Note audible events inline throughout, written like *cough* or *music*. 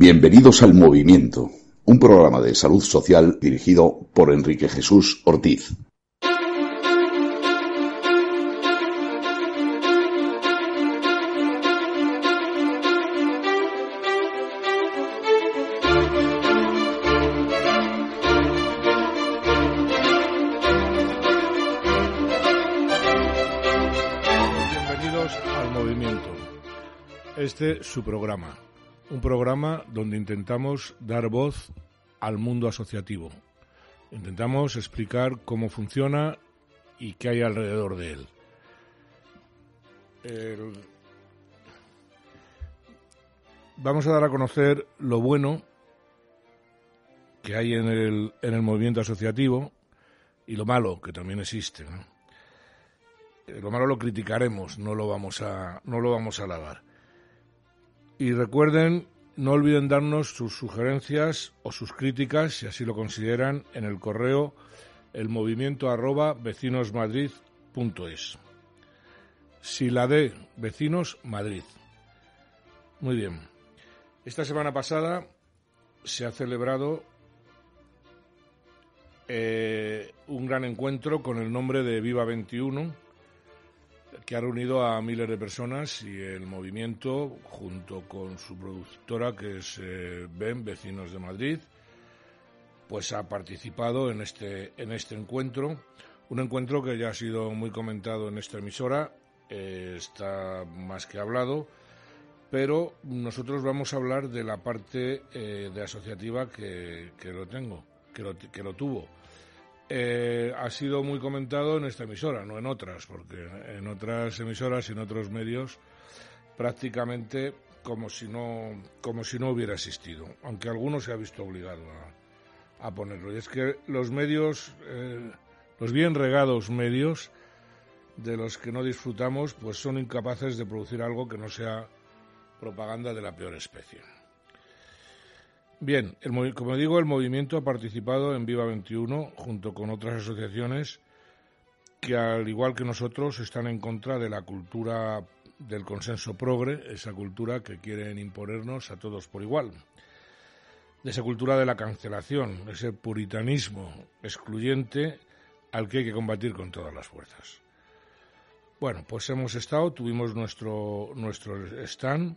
Bienvenidos al Movimiento, un programa de salud social dirigido por Enrique Jesús Ortiz. Bienvenidos al Movimiento. Este su programa. Un programa donde intentamos dar voz al mundo asociativo. Intentamos explicar cómo funciona y qué hay alrededor de él. Vamos a dar a conocer lo bueno que hay en el, en el movimiento asociativo y lo malo que también existe. Eh, Lo malo lo criticaremos, no lo vamos a, no lo vamos a alabar. Y recuerden, no olviden darnos sus sugerencias o sus críticas, si así lo consideran, en el correo el movimiento arroba vecinosmadrid.es. Si la de Vecinos Madrid. Muy bien. Esta semana pasada se ha celebrado eh, un gran encuentro con el nombre de Viva 21 que ha reunido a miles de personas y el movimiento, junto con su productora, que es eh, BEM, Vecinos de Madrid, pues ha participado en este, en este encuentro. Un encuentro que ya ha sido muy comentado en esta emisora, eh, está más que hablado, pero nosotros vamos a hablar de la parte eh, de asociativa que, que lo tengo, que lo, que lo tuvo eh, ha sido muy comentado en esta emisora, no en otras, porque en otras emisoras y en otros medios prácticamente como si no, como si no hubiera existido, aunque alguno se ha visto obligado a, a ponerlo. Y es que los medios, eh, los bien regados medios, de los que no disfrutamos, pues son incapaces de producir algo que no sea propaganda de la peor especie. Bien, el como digo, el movimiento ha participado en Viva 21 junto con otras asociaciones que, al igual que nosotros, están en contra de la cultura del consenso progre, esa cultura que quieren imponernos a todos por igual, de esa cultura de la cancelación, ese puritanismo excluyente al que hay que combatir con todas las fuerzas. Bueno, pues hemos estado, tuvimos nuestro, nuestro stand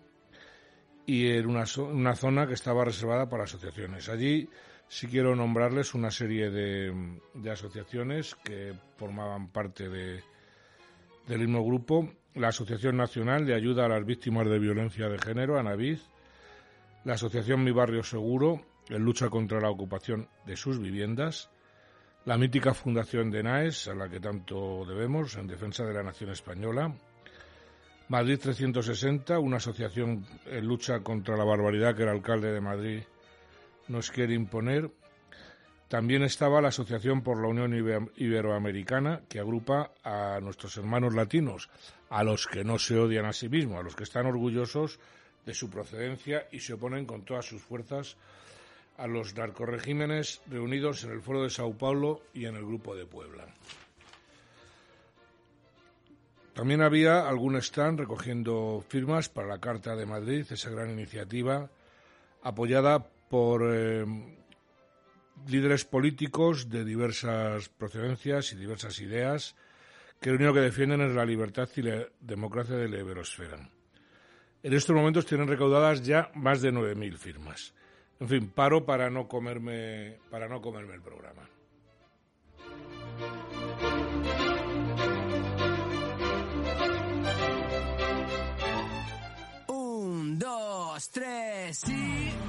y en una, zo- una zona que estaba reservada para asociaciones. Allí sí quiero nombrarles una serie de, asociaciones que formaban parte de, del mismo grupo. La Asociación Nacional de Ayuda a las Víctimas de Violencia de Género, ANAVID, la Asociación Mi Barrio Seguro, en lucha contra la ocupación de sus viviendas, la mítica Fundación de NAES, a la que tanto debemos, en defensa de la nación española, Madrid 360, una asociación en lucha contra la barbaridad que el alcalde de Madrid nos quiere imponer. También estaba la Asociación por la Unión Ibe- Iberoamericana, que agrupa a nuestros hermanos latinos, a los que no se odian a sí mismos, a los que están orgullosos de su procedencia y se oponen con todas sus fuerzas a los narcorregímenes reunidos en el Foro de Sao Paulo y en el Grupo de Puebla. También había algún stand recogiendo firmas para la Carta de Madrid, esa gran iniciativa apoyada por eh, líderes políticos de diversas procedencias y diversas ideas que lo único que defienden es la libertad y la democracia de la iberosfera. En estos momentos tienen recaudadas ya más de 9.000 firmas. En fin, paro para no comerme, para no comerme el programa. Dos, tres y...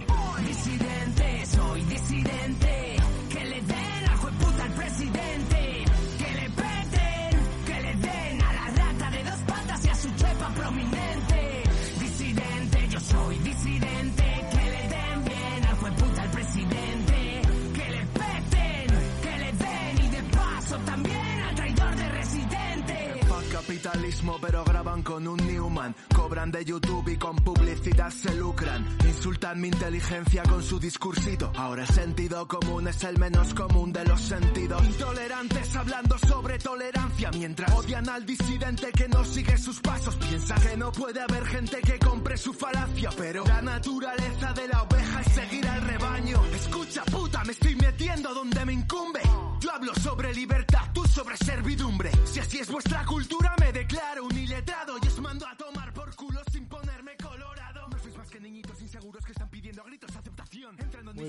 pero graban con un Newman. Cobran de YouTube y con publicidad se lucran. Insultan mi inteligencia con su discursito. Ahora el sentido común es el menos común de los sentidos. Intolerantes hablando sobre tolerancia, mientras odian al disidente que no sigue sus pasos. Piensa que no puede haber gente que compre su falacia, pero la naturaleza de la oveja es seguir al rebaño. Escucha, puta, me estoy metiendo donde me incumbe. Yo hablo sobre libertad, tú sobre servidumbre. Si así es vuestra cultura,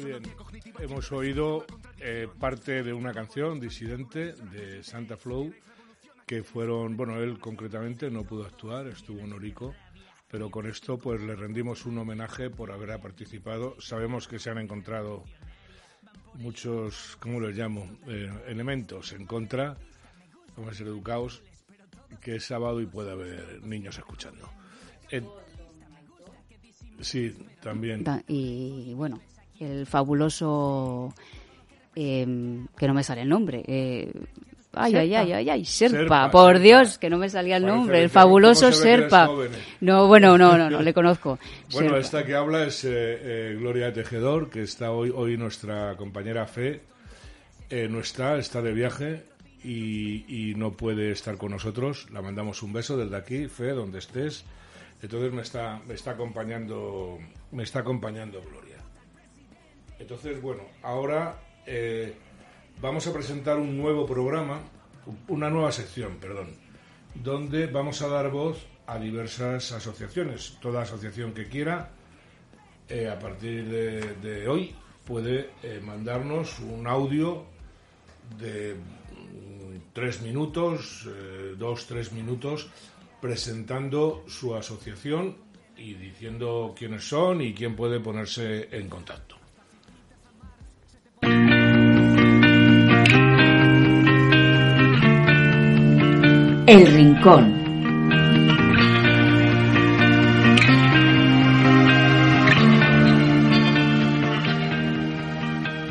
bien, hemos oído eh, parte de una canción disidente de Santa Flow que fueron, bueno, él concretamente no pudo actuar, estuvo en Orico, pero con esto pues le rendimos un homenaje por haber participado. Sabemos que se han encontrado muchos, ¿cómo los llamo? Eh, elementos en contra, vamos a ser educados, que es sábado y puede haber niños escuchando. Eh, sí, también. Y bueno, el fabuloso. eh, que no me sale el nombre. eh, ay, ay, Serpa. ay, ay, ay, Serpa, Serpa, por. Dios, que no me salía el Parece nombre. El fabuloso ¿cómo se ve que eres Serpa. eh? No, bueno, no, no, no, le conozco. *laughs* Bueno, Serpa. esta que habla es eh, eh, Gloria Tejedor, que está hoy, hoy nuestra compañera Fe. eh, no está, está de viaje y, y no puede estar con nosotros. La mandamos un beso desde aquí, Fe, donde estés. Entonces me está, me está acompañando, me está acompañando Gloria. Entonces, bueno, ahora eh, vamos a presentar un nuevo programa, una nueva sección, perdón, donde vamos a dar voz a diversas asociaciones. Toda asociación que quiera, eh, a partir de, hoy, puede eh, mandarnos un audio de mm, tres minutos, dos, tres minutos, presentando su asociación y diciendo quiénes son y quién puede ponerse en contacto. El Rincón.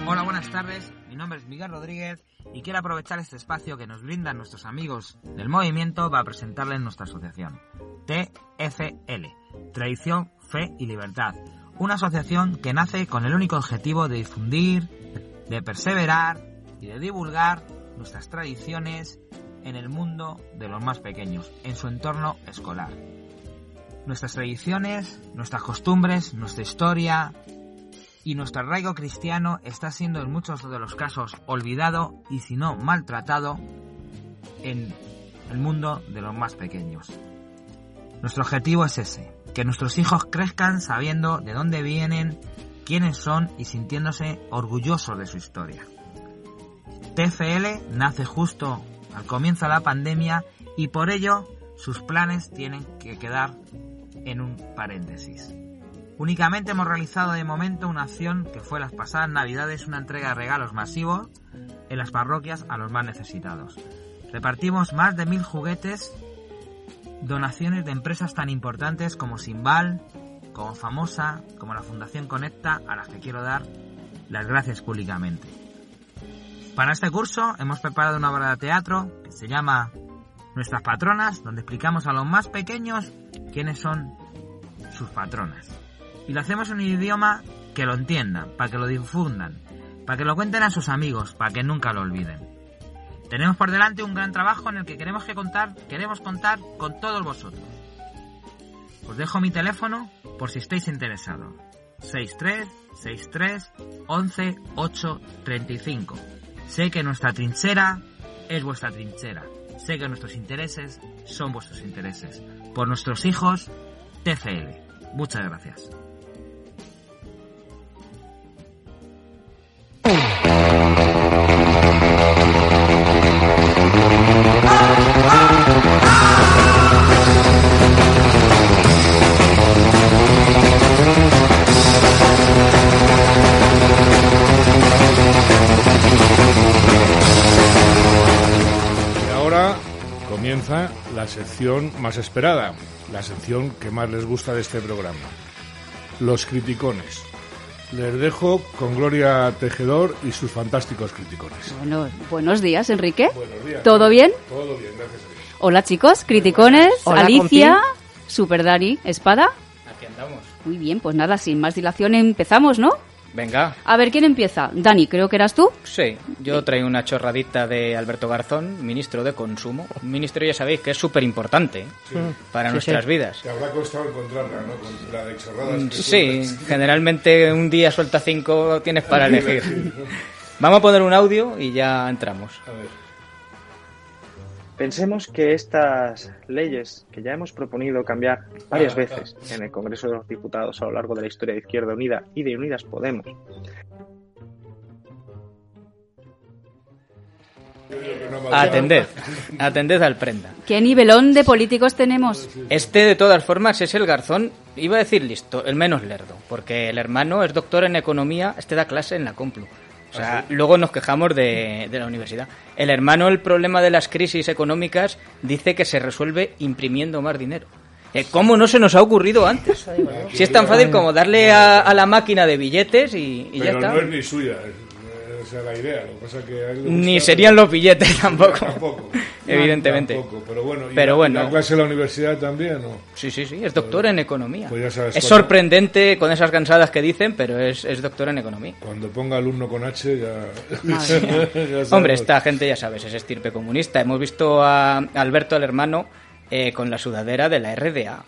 Hola, buenas tardes. Mi nombre es Miguel Rodríguez y quiero aprovechar este espacio que nos brindan nuestros amigos del movimiento para presentarles nuestra asociación. TFL, Tradición, Fe y Libertad. Una asociación que nace con el único objetivo de difundir, de perseverar y de divulgar nuestras tradiciones en el mundo de los más pequeños, en su entorno escolar. Nuestras tradiciones, nuestras costumbres, nuestra historia, y nuestro arraigo cristiano está siendo en muchos de los casos olvidado y si no maltratado en el mundo de los más pequeños. Nuestro objetivo es ese, que nuestros hijos crezcan sabiendo de dónde vienen, quiénes son y sintiéndose orgullosos de su historia. TFL nace justo al comienzo de la pandemia y por ello sus planes tienen que quedar en un paréntesis. Únicamente hemos realizado de momento una acción que fue las pasadas navidades, una entrega de regalos masivos en las parroquias a los más necesitados. Repartimos más de mil juguetes, donaciones de empresas tan importantes como Simbal, como Famosa, como la Fundación Conecta, a las que quiero dar las gracias públicamente. Para este curso hemos preparado una obra de teatro que se llama Nuestras Patronas, donde explicamos a los más pequeños quiénes son sus patronas. Y lo hacemos en un idioma que lo entiendan, para que lo difundan, para que lo cuenten a sus amigos, para que nunca lo olviden. Tenemos por delante un gran trabajo en el que queremos que contar, queremos contar con todos vosotros. Os dejo mi teléfono por si estáis interesados. 63 63 11 8 35. Sé que nuestra trinchera es vuestra trinchera. Sé que nuestros intereses son vuestros intereses. Por nuestros hijos, TCL. Muchas gracias. La sección más esperada, la sección que más les gusta de este programa. Los criticones. Les dejo con Gloria Tejedor y sus fantásticos criticones. Bueno, buenos días, Enrique. Buenos días. ¿Todo bien? Todo bien, gracias a Dios. Hola, chicos, criticones. Hola, Alicia, Super Daddy, Espada. Aquí andamos. Muy bien, pues nada, sin más dilación empezamos, ¿no? Venga. A ver, ¿quién empieza? Dani, creo que eras tú. Sí, yo traigo una chorradita de Alberto Garzón, ministro de Consumo. Un ministro, ya sabéis, que es súper importante para nuestras vidas. Te habrá costado encontrarla, ¿no? Con la de chorradas que Sí, sueltas. generalmente un día suelta cinco, tienes para elegir. Vamos a poner un audio y ya entramos. A ver. Pensemos que estas leyes que ya hemos proponido cambiar varias veces en el Congreso de los Diputados a lo largo de la historia de Izquierda Unida y de Unidas Podemos, Atended, atended al prenda. ¿Qué nivelón de políticos tenemos? Este, de todas formas, es el garzón, iba a decir listo, el menos lerdo, porque el hermano es doctor en economía, este da clase en la Complu. O sea, luego nos quejamos de, de la universidad. El hermano, el problema de las crisis económicas, dice que se resuelve imprimiendo más dinero. Eh, ¿Cómo no se nos ha ocurrido antes? Si es tan fácil como darle a, a la máquina de billetes y, y ya Pero está. no es ni suya, es, esa es la idea. Lo que pasa es que a él le Ni serían los billetes *laughs* tampoco. *laughs* Tampoco. *laughs* Evidentemente. Tampoco, pero bueno. ¿y Pero la- bueno. ¿La clase de la universidad también o? Sí, sí, sí, es doctor en economía. Pues ya sabes, es cuando- sorprendente con esas cansadas que dicen, pero es, es doctor en economía. Cuando ponga alumno con H ya... Hombre, esta gente ya sabes, es estirpe comunista. Hemos visto a Alberto, el hermano, eh, con la sudadera de la RDA.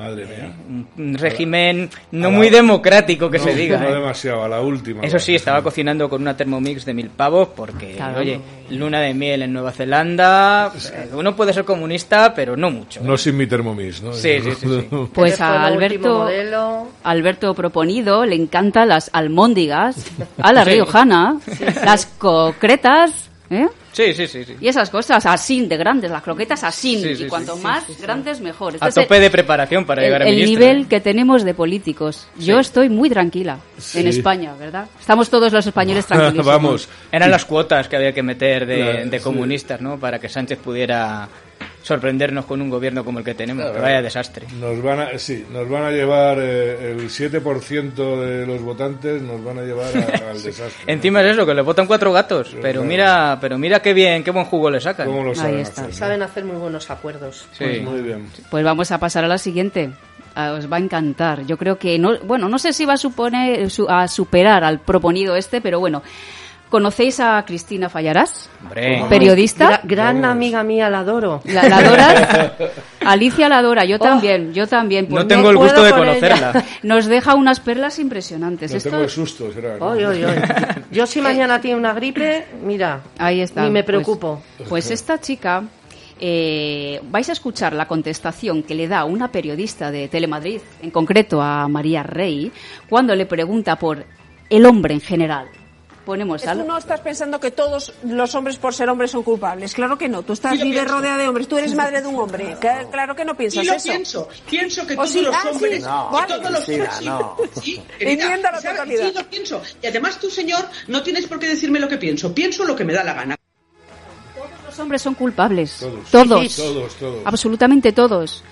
Madre mía. Un, régimen no a la- muy democrático que No, se diga. No ¿eh? demasiado, a la última. Eso sí, estaba cocinando con una Thermomix de mil pavos porque, Claro. oye, luna de miel en Nueva Zelanda. eh, Uno puede ser comunista, pero no mucho. ¿eh? No sin mi Thermomix, ¿no? Sí, sí, sí, sí. *laughs* Pues a Alberto. Alberto Proponido le encantan las almóndigas, a la Sí. riojana, las concretas, ¿eh? Sí, sí, sí. sí. Y esas cosas así de grandes, las croquetas así. Sí, sí, y cuanto sí, más grandes, mejor. Este A tope de preparación para el, llegar a el ministro. nivel ¿eh? que tenemos de políticos. Yo estoy muy tranquila en España, ¿verdad? Estamos todos los españoles *laughs* tranquilos. Vamos. Eran las cuotas que había que meter de, Claro, de sí. comunistas, ¿no? Para que Sánchez pudiera sorprendernos con un gobierno como el que tenemos. Claro. Vaya desastre. Nos van a, sí, nos van a llevar eh, el 7% de los votantes nos van a llevar a- al *laughs* desastre. ¿no? Encima es eso, que le votan cuatro gatos. Pero claro. mira, pero mira qué bien, qué buen jugo le sacan. ¿Cómo lo Ahí saben está. hacer, no? Saben hacer muy buenos acuerdos. Sí. Pues muy bien. Pues vamos a pasar a la siguiente. Ah, Os va a encantar. Yo creo que no, bueno, no sé si va a suponer su- a superar al proponido este, pero bueno. ¿Conocéis a Cristina Fallarás? Hombre. Periodista. Gra- gran amiga mía, la adoro. La, la adoras? *laughs* Alicia la adora, yo también, yo también. Pues No tengo el puedo gusto de con conocerla. *laughs* Nos deja unas perlas impresionantes. No Esto- tengo susto, será. Oy, oy, oy. *laughs* Yo si mañana tiene una gripe, mira, Ahí está. ni me Pues- preocupo. Pues, esta chica, eh, vais a escuchar la contestación que le da una periodista de Telemadrid, en concreto a María Rey, cuando le pregunta por el hombre en general. Ponemos Tú al... no estás pensando que todos los hombres por ser hombres son culpables. Claro que no. Tú estás vive rodeada de hombres. Tú eres madre de un hombre. Que- Claro que no piensas Sí lo eso. pienso. Pienso que ¿O todos sí? los Ah, sí. hombres... No, que todos los hombres... no. Sí, *laughs* querida, la. Sí, lo pienso. Y además tú, señor, no tienes por qué decirme lo que pienso. Pienso lo que me da la gana. Los hombres son culpables. Todos. Todos. Todos, todos. Absolutamente todos.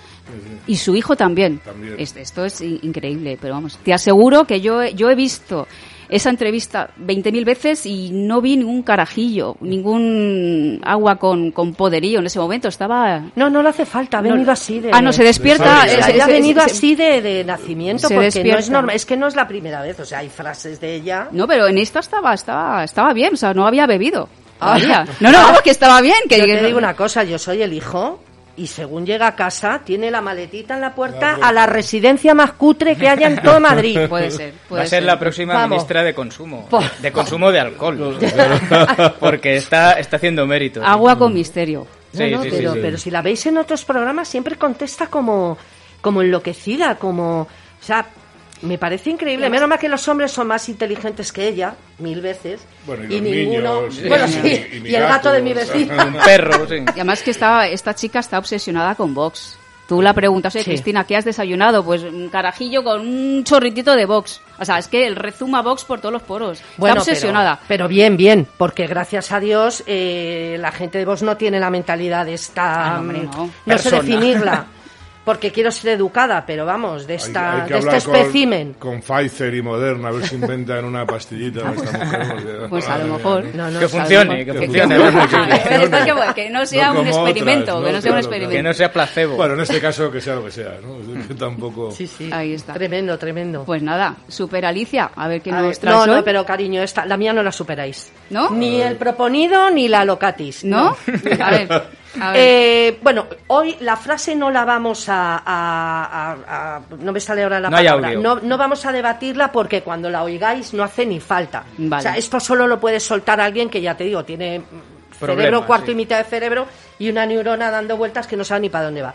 Y su hijo también. También. Es- Esto es in- increíble, pero vamos, te aseguro que yo, yo he visto esa entrevista 20.000 veces y no vi ningún carajillo, ningún agua con, con poderío en ese momento. Estaba... No, no le hace falta, ha No, venido así de... Ah, no, se despierta... de se- ella ha venido así de, de nacimiento se porque no es despierta. normal. Es que no es la primera vez, o sea, hay frases de ella. No, pero en esta estaba, estaba, estaba bien, o sea, no había bebido. Ah. No, no, que estaba bien. Que, Yo te digo una cosa, yo soy el hijo y según llega a casa tiene la maletita en la puerta a la residencia más cutre que haya en todo *laughs* Madrid. Puede ser, puede Va a ser ser. la próxima Vamos. ministra de consumo. Por- De consumo de alcohol. *laughs* Porque está, está haciendo méritos. Agua con misterio. No, Sí, no, sí, sí, pero, sí. pero si la veis en otros programas siempre contesta como, como enloquecida, como... O sea, me parece increíble. Menos mal que los hombres son más inteligentes que ella, mil veces. Bueno, y y los ninguno... niños, bueno, y- sí, y y, mi el gato de mi vecina. *laughs* Un perro, sí. Y además que estaba, esta chica está obsesionada con Vox. Tú la preguntas, oye, Sí. Cristina, ¿qué has desayunado? Pues un carajillo con un chorritito de Vox. O sea, es que el rezuma Vox por todos los poros. Bueno, está obsesionada. Pero, pero bien, bien, porque gracias a Dios eh, la gente de vos no tiene la mentalidad de esta... Ah, no, hombre, no. no sé definirla, *laughs* porque quiero ser educada, pero vamos, de, esta, hay que de este hablar espécimen. Con, Pfizer y Moderna, a ver si inventan una pastillita. esta mujer, porque- *laughs* Pues a lo mejor. No, no, Que funcione, que funcione. que no sea No un experimento, otras, que ¿no? sea un Claro, experimento. Que no sea placebo. Bueno, en este caso que sea lo que sea, ¿no? Que tampoco... Sí, sí. Ahí está. Tremendo, tremendo. Pues nada, super Alicia, a ver qué A nos traes no, no, pero cariño, esta, la mía no la superáis. ¿No? Ni el proponido ni la locatis. ¿No? A ver. *laughs* Eh, bueno, hoy la frase no la vamos a, a- a- a- no me sale ahora la No palabra. No, no vamos a debatirla porque cuando la oigáis no hace ni falta. Vale. O sea, esto solo lo puede soltar alguien que ya te digo tiene cerebro, cuarto sí. y mitad de cerebro y una neurona dando vueltas que no sabe ni para dónde va.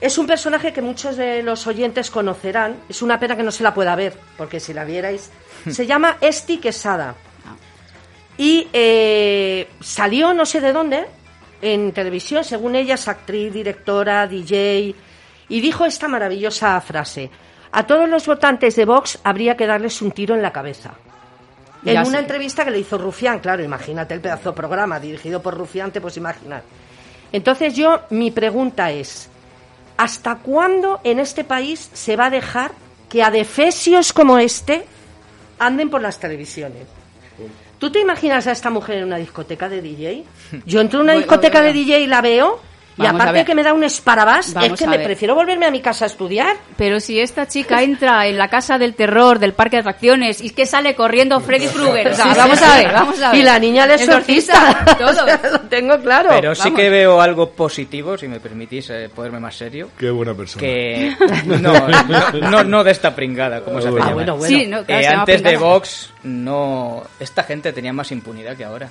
Es un personaje que muchos de los oyentes conocerán. Es una pena que no se la pueda ver, porque si la vierais. Se llama Esti Quesada. Y eh, salió no sé de dónde, en televisión, según ella es actriz, directora, DJ, y dijo esta maravillosa frase. A todos los votantes de Vox habría que darles un tiro en la cabeza. En Ya una sé. entrevista que le hizo Rufián, claro, imagínate el pedazo de programa dirigido por Rufián, te puedes imaginar. Entonces yo, mi pregunta es, ¿hasta cuándo en este país se va a dejar que adefesios como este anden por las televisiones? ¿Tú te imaginas a esta mujer en una discoteca de DJ? *laughs* Yo entro en una discoteca de DJ y la veo, Vamos a aparte que me da un esparabás, Vamos es que me prefiero volverme a mi casa a estudiar. Pero si esta chica entra en la casa del terror del parque de atracciones y es que sale corriendo Freddy Krueger, o sea, Sí, sí, vamos sí. a ver, vamos a ver. Y la niña de exorcista. *laughs* todo. Lo tengo claro. Pero sí que veo algo positivo, si me permitís eh, ponerme más serio. Qué buena persona. Que no, *laughs* no, no, no de esta pringada, como se hace Ah, llamar. bueno, bueno. Sí, no, claro, Eh, antes de. Vox, no, esta gente tenía más impunidad que ahora.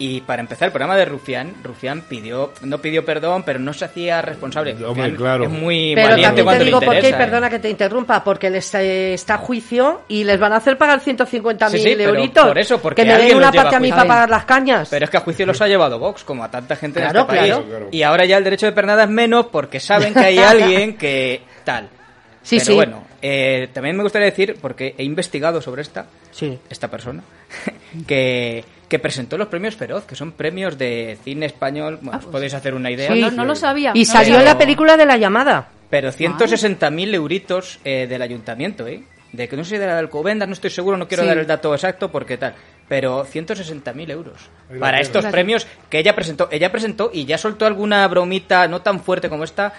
Y para empezar, el programa de Rufián, Rufián pidió, no pidió perdón, pero no se hacía responsable. Hombre, claro. Es muy Pero valiente también te cuando le digo por qué, y interesa. ¿eh? perdona que te interrumpa, porque les eh, está a juicio y les van a hacer pagar 150.000 Sí, sí, euritos. por eso, porque que me den una parte a mí para pagar las cañas. Pero es que a juicio los ha llevado Vox, como a tanta gente Claro, en este país. Claro. Y ahora ya el derecho de pernada es menos porque saben que hay *laughs* alguien que tal. Sí, Pero sí. bueno, eh, también me gustaría decir, porque he investigado sobre esta, Sí. esta persona, *laughs* que, que presentó los premios Feroz, que son premios de cine español. Bueno, os podéis hacer una idea. Pues no, no lo sabía. Y no salió sabía. la película de la llamada. Pero 160.000 euritos eh, del ayuntamiento, ¿eh? De que no sé de la de Alcobendas, no estoy seguro, no quiero Sí. dar el dato exacto porque tal. Pero 160.000 euros para estos premios que ella presentó. Ella presentó y ya soltó alguna bromita no tan fuerte como esta,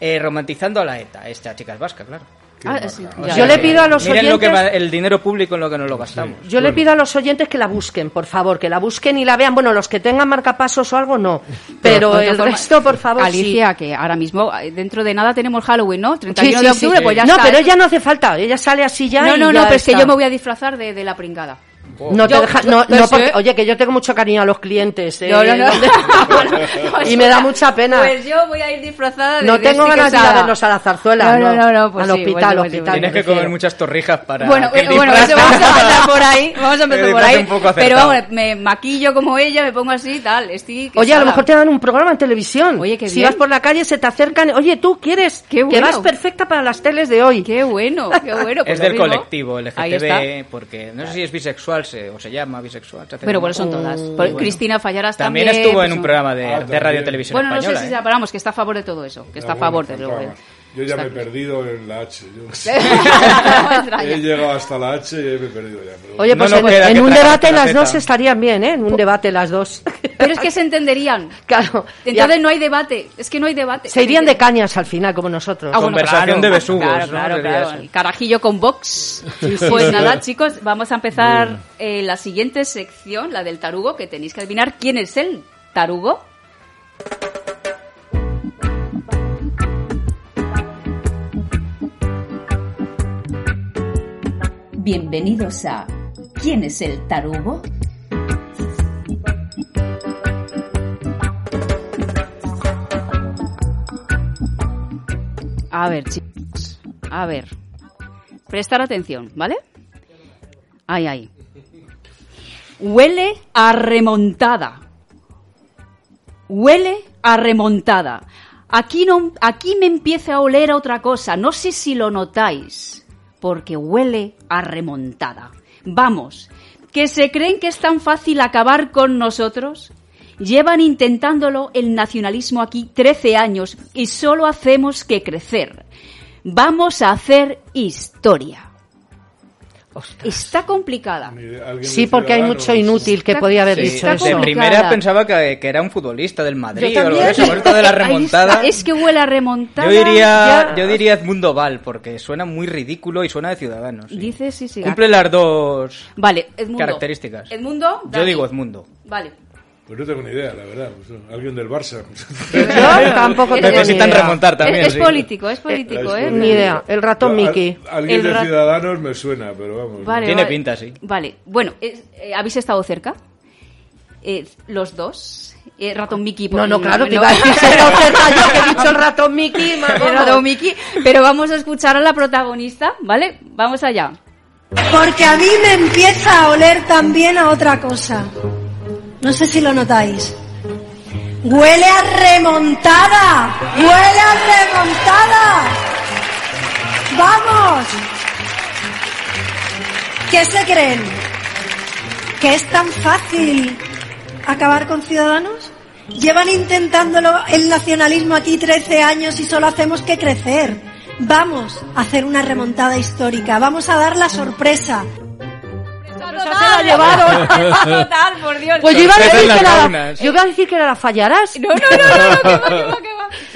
eh, romantizando a la ETA. Esta chica es vasca, claro. Ah, sí, O ya. Yo le pido a los Miren lo que oyentes- va- el dinero público en lo que nos lo gastamos. Yo le pido a los oyentes que la busquen, por favor, que la busquen y la vean. Bueno, los que tengan marcapasos o algo, no. Pero el resto, por favor, sí. Alicia, que ahora mismo, eh, dentro de nada tenemos Halloween, ¿no? 31 Sí, de sí, sí. octubre, pues ya no, está. pero ella no hace falta. Ella sale así ya No, y no, no, pero es que yo me voy a disfrazar de, de la pringada. No te Yo- deja, no, pues, no, porque, eh. oye, que yo tengo mucho cariño a los clientes. eh, No, *laughs* no, no. *laughs* *laughs* y me da mucha pena. Pues yo voy a ir disfrazada de no tengo ganas de ir a verlos a la zarzuela. No, no, no, no, pues al sí, hospital, bueno, al pues sí, hospital. bueno. Tienes que comer muchas torrijas para. Bueno, que eh, bueno, eso vamos a empezar por ahí, vamos a empezar El por ahí. Pero vamos, me maquillo como ella, me pongo así, tal, Stick Oye, a lo mejor te dan un programa en televisión. Oye, qué si vas por la calle, se te acercan. Oye, tú quieres. Qué Que bueno. vas perfecta para las teles de hoy. Qué bueno, qué bueno. pues es del mismo. colectivo. LGTB, porque no sé si es bisexual se- o se llama bisexual. Pero bueno, son todas. Mm, Por- Cristina Fallarás También, también. estuvo en pues, un programa de, Ah, de radio televisión Bueno, no sé española. si ¿eh? que está a favor de todo eso. Que está a Ah, favor bueno, de lo faltaba. Yo ya me he perdido en la H. Yo *laughs* he llegado hasta la H y me he perdido ya. pero- Oye, No pues en, queda en que un debate las dos estarían bien, ¿eh? En un debate las dos. Pero es que se entenderían. *laughs* claro. Entonces Ya- no hay debate. Es que no hay debate. se irían de cañas al final, como nosotros. Ah, bueno, Conversación claro, de besugos, Claro, ¿no? claro, claro. El carajillo con Vox. Pues nada, *laughs* chicos, vamos a empezar eh, la siguiente sección, la del tarugo, que tenéis que adivinar quién es el tarugo. Bienvenidos a ¿Quién es el tarugo? A ver, chicos. A ver. Prestar atención, ¿vale? Ay, ay. Huele a remontada. Huele a remontada. Aquí, no, aquí me empieza a oler a otra cosa. No sé si lo notáis. Porque huele a remontada. Vamos, que se creen que es tan fácil acabar con nosotros. Llevan intentándolo el nacionalismo aquí 13 años y solo hacemos que crecer. Vamos a hacer historia. Está complicada. Sí, porque hay mucho inútil que Está- podía haber Sí, dicho está eso. de primera pensaba que, que era un futbolista del Madrid Yo o algo de también. eso. Esto de la remontada. Es que huele a remontada. Yo diría, ya- yo diría Edmundo Val, porque suena muy ridículo y suena de Ciudadanos. sí. Dice sí, sí. Cumple las dos Vale, Edmundo. características. Edmundo. Yo digo Edmundo. Vale. Pues no tengo ni idea, la verdad. Pues, alguien del Barça. *laughs* Yo tampoco tengo ni Necesitan idea. remontar también. es, sí. político, es político, ¿eh? Ni idea. El ratón Mickey. alguien El de Ciudadanos me suena, pero vamos. Vale, Tiene vale. pinta, sí. Vale, bueno, es- eh, ¿habéis estado cerca? Eh, los dos. Eh, ratón Mickey. No, no, porque- claro, te iba a decir yo, que he dicho el ratón Mickey. *laughs* El ratón Mickey, pero vamos a escuchar a la protagonista, ¿vale? Vamos allá. Porque a mí me empieza a oler también a otra cosa. No sé si lo notáis. Huele a remontada. Huele a remontada. Vamos. ¿Qué se creen? ¿Que es tan fácil acabar con Ciudadanos? Llevan intentándolo el nacionalismo aquí 13 años y solo hacemos que crecer. Vamos a hacer una remontada histórica. Vamos a dar la sorpresa. Se la llevaron. Total, por Dios. Pues yo iba, a decir que era, faunas. yo iba a decir que era la fallarás. No, no, no, no, no, que va, que va, que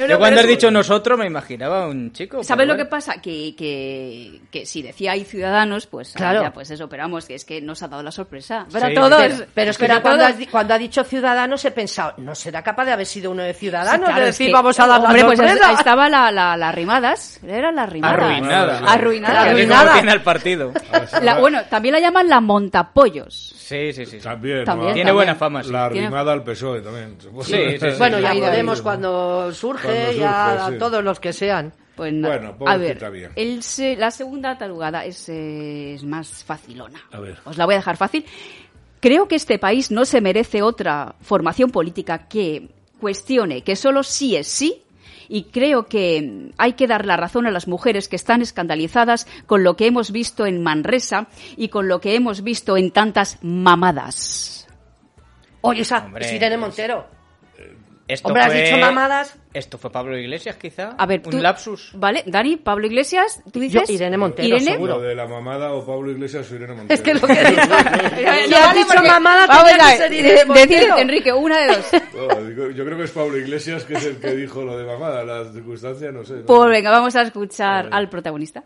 Yo cuando has dicho nosotros me imaginaba un chico. ¿Sabes lo que pasa? Que, que, que si decía hay ciudadanos, pues Claro. ya, pues eso, pero vamos, que es que nos ha dado la sorpresa. Sí. Pero a todos. Pero, pero es que Pero cuando, has di- cuando ha dicho ciudadanos he pensado, no será capaz de haber sido uno de Sí, ciudadanos, claro, de es decir que- vamos a dar Hombre, la pues sorpresa. es- estaba la, la, la Rimadas. Era la Rimadas. Arruinada. Arruinada. Arruinada. tiene el partido. La- bueno, también la llaman la montapollos. Sí, sí, sí. También. Tiene buena fama, sí. La Tiene- arrimada al PSOE también. Sí, sí, sí. Bueno, ya Podemos cuando surge, Cuando surge, ya sí. todos los que sean. Pues nada. Bueno, a ver, pobrecita bien. el se- la segunda tarugada es, eh, es más facilona. A ver. Os la voy a dejar fácil. Creo que este país no se merece otra formación política que cuestione que solo sí es sí y creo que hay que dar la razón a las mujeres que están escandalizadas con lo que hemos visto en Manresa y con lo que hemos visto en tantas mamadas. Oye, esa Hombre, Irene Montero. Esto Hombre, has fue- dicho mamadas. Esto fue Pablo Iglesias, quizá. A ver, un tú- lapsus. ¿Vale? Dani, Pablo Iglesias, ¿tú dices? Yo, Irene Montero, Irene. seguro. Lo de la mamada o Pablo Iglesias o Irene Montero. Es que lo que digo. si has dicho mamada, Vamos a que ver, ser Irene de- Montero. decid, Enrique, una de dos. *laughs* No, yo creo que es Pablo Iglesias que es el que dijo lo de mamada. La circunstancia, no sé. ¿no? Pues venga, vamos a escuchar al protagonista.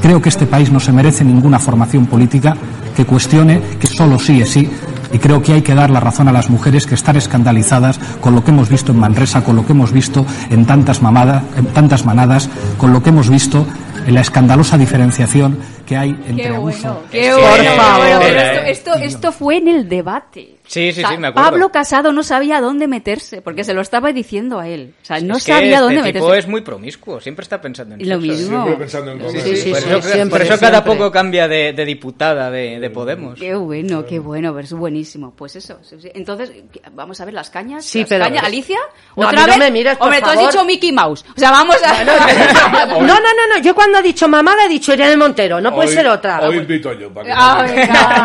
Creo que este país no se merece ninguna formación política que cuestione que solo sí es sí y creo que hay que dar la razón a las mujeres que están escandalizadas con lo que hemos visto en Manresa, con lo que hemos visto en tantas, mamadas, en tantas manadas, con lo que hemos visto en la escandalosa diferenciación que hay entre Qué abuso. bueno, qué bueno. Por favor. esto, esto, esto fue en el debate. Sí, sí, O sea, sí, me acuerdo. Pablo Casado no sabía dónde meterse, porque se lo estaba diciendo a él. O sea, no Es que sabía este dónde tipo meterse. es muy promiscuo, siempre está pensando en Y lo mismo. Siempre pensando en comer. Sí, sí, por sí, eso, siempre, por eso cada poco cambia de, de diputada de, de Podemos. Qué bueno, qué bueno, pero es buenísimo. Pues eso. sí, sí. Entonces, ¿qué- vamos a ver las cañas. Sí, Las pero- cañas. ¿Alicia? No, ¿Otra no vez? me mires, Hombre, tú has dicho Mickey Mouse. O sea, vamos a... No, no, no, no. Yo cuando ha dicho mamada he dicho Irene Montero. No puede Hoy- ser otra. Hoy invito yo. Para que Ah, *laughs* no- venga,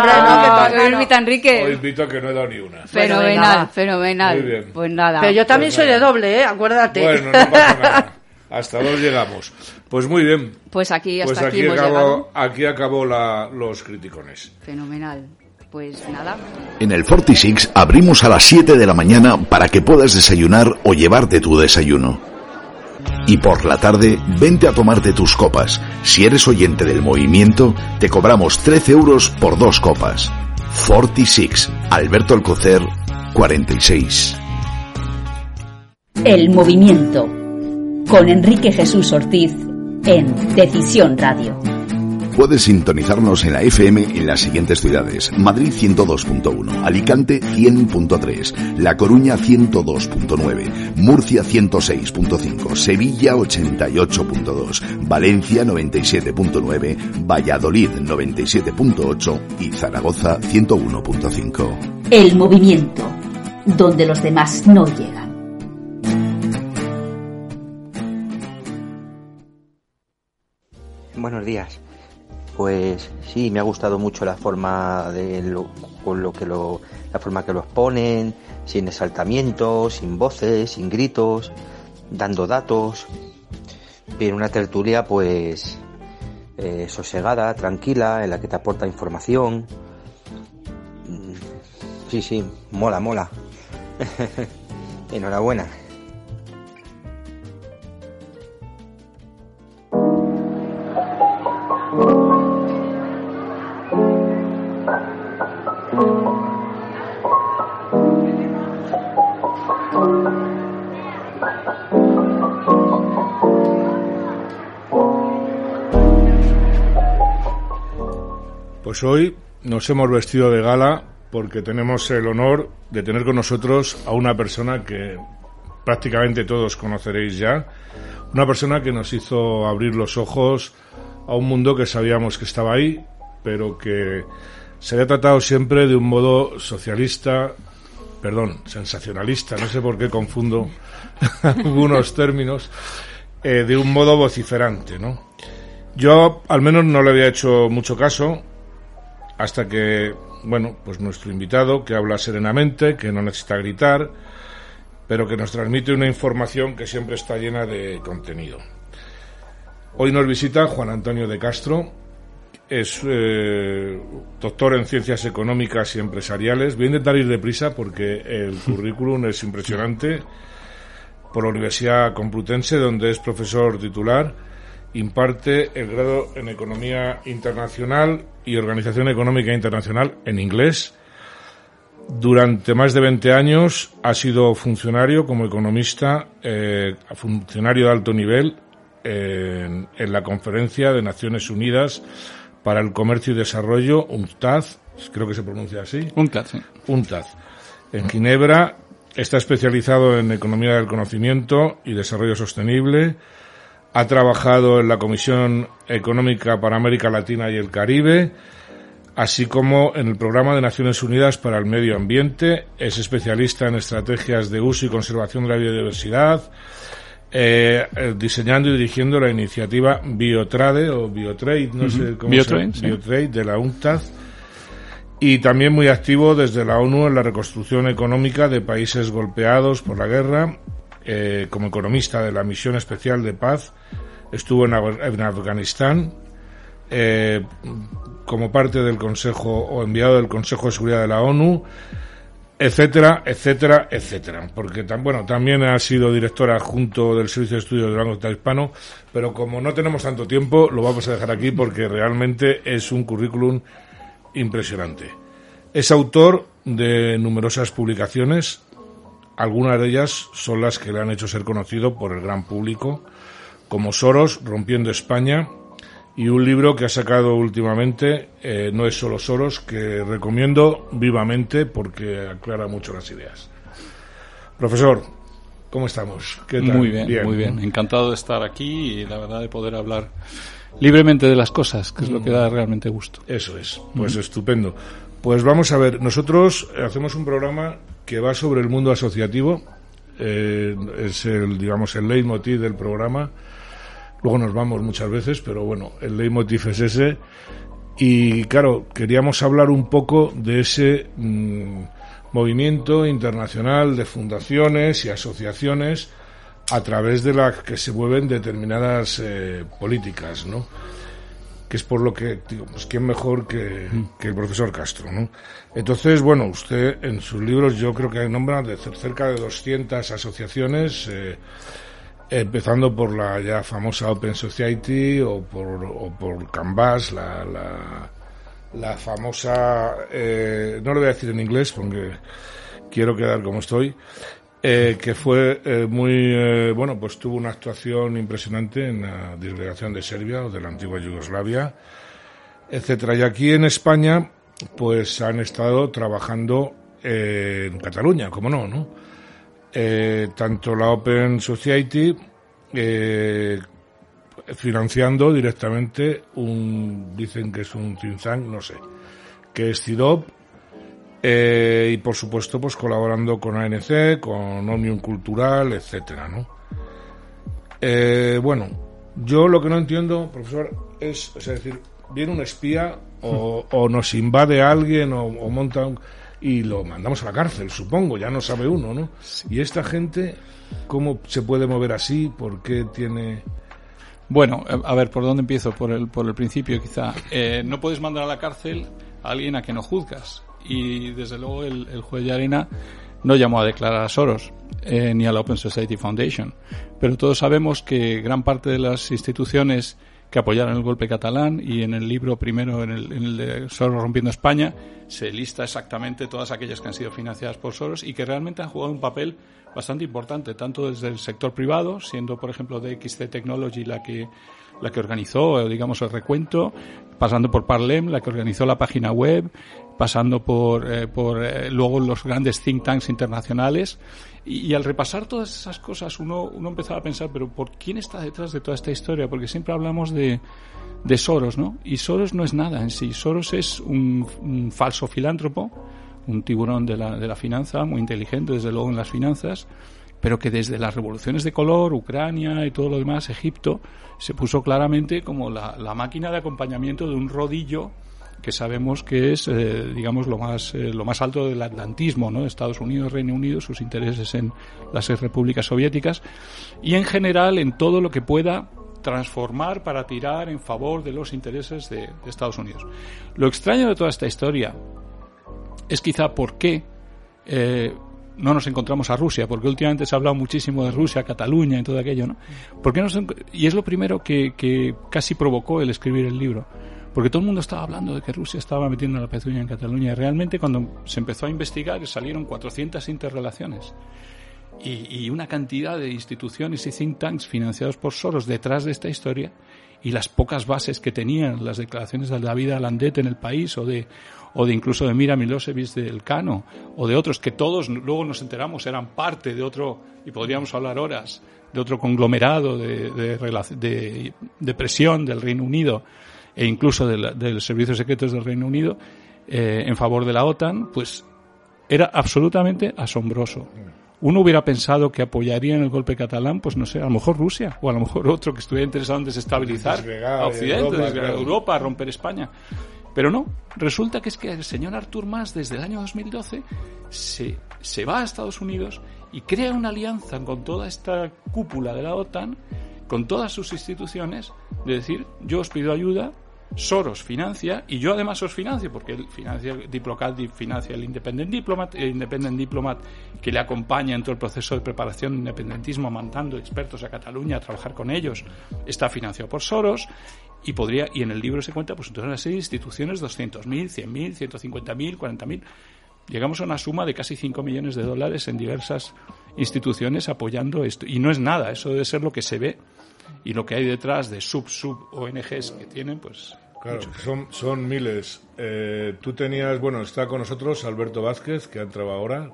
Hombre, no, no. invita a Hoy Enrique. invito a que no he dado ni una. Fenomenal, fenomenal. Muy bien. Pues nada. Pero yo también Pues soy de nada. doble, ¿eh? Acuérdate. Bueno, no pasa *laughs* nada. Hasta dos llegamos. Pues muy bien. Pues aquí, hasta Pues aquí, aquí hemos llegado. acabó, aquí acabó la, los criticones. Fenomenal. Pues nada. En el 46 abrimos a las 7 de la mañana para que puedas desayunar o llevarte tu desayuno. Y por la tarde, vente a tomarte tus copas. Si eres oyente del movimiento, te cobramos 13 euros por dos copas. 46, Alberto Alcocer, 46. El movimiento. Con Enrique Jesús Ortiz en Decisión Radio. Puedes sintonizarnos en la FM en las siguientes ciudades. Madrid 102.1, Alicante 100.3, La Coruña 102.9, Murcia 106.5, Sevilla 88.2, Valencia 97.9, Valladolid 97.8 y Zaragoza 101.5. El movimiento. Donde los demás no llegan. Buenos días. Pues sí, me ha gustado mucho la forma de lo, con lo que lo, la forma que lo exponen, sin exaltamientos, sin voces, sin gritos, dando datos. Bien, una tertulia pues eh, sosegada, tranquila, en la que te aporta información. Mm, Sí, sí, mola, mola. *laughs* Enhorabuena. Pues hoy nos hemos vestido de gala porque tenemos el honor de tener con nosotros a una persona que prácticamente todos conoceréis ya, una persona que nos hizo abrir los ojos a un mundo que sabíamos que estaba ahí, pero que se había tratado siempre de un modo socialista, perdón, sensacionalista, no sé por qué confundo *laughs* algunos términos, eh, de un modo vociferante, ¿no? Yo al menos no le había hecho mucho caso hasta que, bueno, pues nuestro invitado, que habla serenamente, que no necesita gritar, pero que nos transmite una información que siempre está llena de contenido. Hoy nos visita Juan Antonio de Castro, es eh, doctor en ciencias económicas y empresariales. Voy a intentar ir deprisa porque el *laughs* currículum es impresionante. Por la Universidad Complutense, donde es profesor titular, imparte el grado en Economía Internacional y Organización Económica Internacional en inglés. Durante más de 20 años ha sido funcionario como economista, eh, funcionario de alto nivel en, en la Conferencia de Naciones Unidas para el Comercio y Desarrollo, UNCTAD, creo que se pronuncia así. UNCTAD, sí. UNCTAD. En Ginebra está especializado en economía del conocimiento y desarrollo sostenible. Ha trabajado en la Comisión Económica para América Latina y el Caribe, así como en el Programa de Naciones Unidas para el Medio Ambiente. Es especialista en estrategias de uso y conservación de la biodiversidad, eh, eh, diseñando y dirigiendo la iniciativa Biotrade o Biotrade, no sé cómo Biotrade, se sí. Biotrade de la UNCTAD. Y también muy activo desde la ONU en la reconstrucción económica de países golpeados por la guerra. Eh, como economista de la Misión Especial de Paz, estuvo en, Af- en Afganistán. eh, como parte del Consejo o enviado del Consejo de Seguridad de la ONU, etcétera, etcétera, etcétera. Porque bueno, también ha sido directora adjunto del Servicio de Estudios del Banco Hispano, pero como no tenemos tanto tiempo, lo vamos a dejar aquí porque realmente es un currículum impresionante. Es autor de numerosas publicaciones, algunas de ellas son las que le han hecho ser conocido por el gran público, como Soros, Rompiendo España, y un libro que ha sacado últimamente, eh, No es solo Soros, que recomiendo vivamente porque aclara mucho las ideas. Profesor, ¿cómo estamos? ¿Qué tal? Muy bien, muy bien. Encantado de estar aquí y la verdad de poder hablar libremente de las cosas, que es lo que da realmente gusto. Eso es, pues estupendo. Pues vamos a ver, nosotros hacemos un programa que va sobre el mundo asociativo, eh, es el, digamos, el leitmotiv del programa. Luego nos vamos muchas veces, pero bueno, el leitmotiv es ese. Y claro, queríamos hablar un poco de ese mm, movimiento internacional de fundaciones y asociaciones a través de las que se mueven determinadas eh, políticas, ¿no? que es por lo que digo, pues quién mejor que, que el profesor Castro, ¿no? Entonces, bueno, usted en sus libros yo creo que nombra de cer- cerca de 200 asociaciones, eh, empezando por la ya famosa Open Society o por, o por Canvas, la, la, famosa, eh, no lo voy a decir en inglés porque quiero quedar como estoy, eh, que fue eh, muy, eh, bueno, pues tuvo una actuación impresionante en la disgregación de Serbia o de la antigua Yugoslavia, etcétera. Y aquí en España, pues han estado trabajando en Cataluña, como no, ¿no? Eh, tanto la Open Society eh, financiando directamente un, dicen que es un think no sé, que es CIDOP, eh, y por supuesto pues colaborando con ANC, con Omnium Cultural, etcétera, ¿no? Eh, bueno, yo lo que no entiendo, profesor, es, es decir, viene un espía o, o nos invade alguien o, o monta un, y lo mandamos a la cárcel, supongo, ya no sabe uno, ¿no? Y esta gente, ¿cómo se puede mover así? ¿Por qué tiene...? Bueno, a a ver, ¿por dónde empiezo? Por el, por el principio, quizá. Eh, no puedes mandar a la cárcel a alguien a que no juzgas. Y desde luego el, el juez de arena no llamó a declarar a Soros eh, ni a la Open Society Foundation. Pero todos sabemos que gran parte de las instituciones que apoyaron el golpe catalán y en el libro primero, en el, en el de Soros rompiendo España, se lista exactamente todas aquellas que han sido financiadas por Soros y que realmente han jugado un papel bastante importante, tanto desde el sector privado, siendo por ejemplo DXC Technology la que la que organizó, digamos, el recuento, pasando por Parlem, la que organizó la página web, pasando por, eh, por eh, luego los grandes think tanks internacionales. Y, al repasar todas esas cosas, uno, uno empezaba a pensar, pero ¿por quién está detrás de toda esta historia? Porque siempre hablamos de, de Soros, ¿no? Y Soros no es nada en sí. Soros es un, un falso filántropo, un tiburón de la, de la finanza, muy inteligente, desde luego, en las finanzas, pero que desde las revoluciones de color, Ucrania y todo lo demás, Egipto, se puso claramente como la, la máquina de acompañamiento de un rodillo que sabemos que es, eh, digamos, lo más, eh, lo más alto del atlantismo, ¿no? Estados Unidos, Reino Unido, sus intereses en las repúblicas soviéticas y en general en todo lo que pueda transformar para tirar en favor de los intereses de, Estados Unidos. Lo extraño de toda esta historia es quizá por qué eh, no nos encontramos a Rusia, porque últimamente se ha hablado muchísimo de Rusia, Cataluña y todo aquello, ¿no? ¿Por qué no se- y es lo primero que casi provocó el escribir el libro. Porque todo el mundo estaba hablando de que Rusia estaba metiendo la pezuña en Cataluña. Y realmente cuando se empezó a investigar salieron 400 interrelaciones y, y una cantidad de instituciones y think tanks financiados por Soros detrás de esta historia y las pocas bases que tenían las declaraciones de David Alandet en el país o de o de incluso de Mira Milosevic del Cano o de otros que todos luego nos enteramos eran parte de otro y podríamos hablar horas de otro conglomerado de, de, de- de presión del Reino Unido e incluso del, del servicios secretos del Reino Unido eh, en favor de la OTAN pues era absolutamente asombroso. Uno hubiera pensado que apoyaría en el golpe catalán, pues no sé, a lo mejor Rusia o a lo mejor otro que estuviera interesado en desestabilizar Desgregar a Occidente, Europa, desgregar claro. Europa, a romper España. Pero no, resulta que es que el señor Artur Mas desde el año 2012 se, se va a Estados Unidos y crea una alianza con toda esta cúpula de la OTAN, con todas sus instituciones, de decir, yo os pido ayuda, Soros financia y yo además os financio porque él financia y financia el Independent Diplomat, el Independent Diplomat que le acompaña en todo el proceso de preparación de independentismo, mandando expertos a Cataluña a trabajar con ellos, está financiado por Soros y podría y en el libro se cuenta pues entonces serie de instituciones 200.000, 100.000, 150.000, 40.000 llegamos a una suma de casi 5 millones de dólares en diversas instituciones apoyando esto. Y no es nada, eso debe ser lo que se ve y lo que hay detrás de sub sub ONGs que tienen pues Claro, son, son miles. Eh, tú tenías, bueno, está con nosotros Alberto Vázquez, que ha entrado ahora.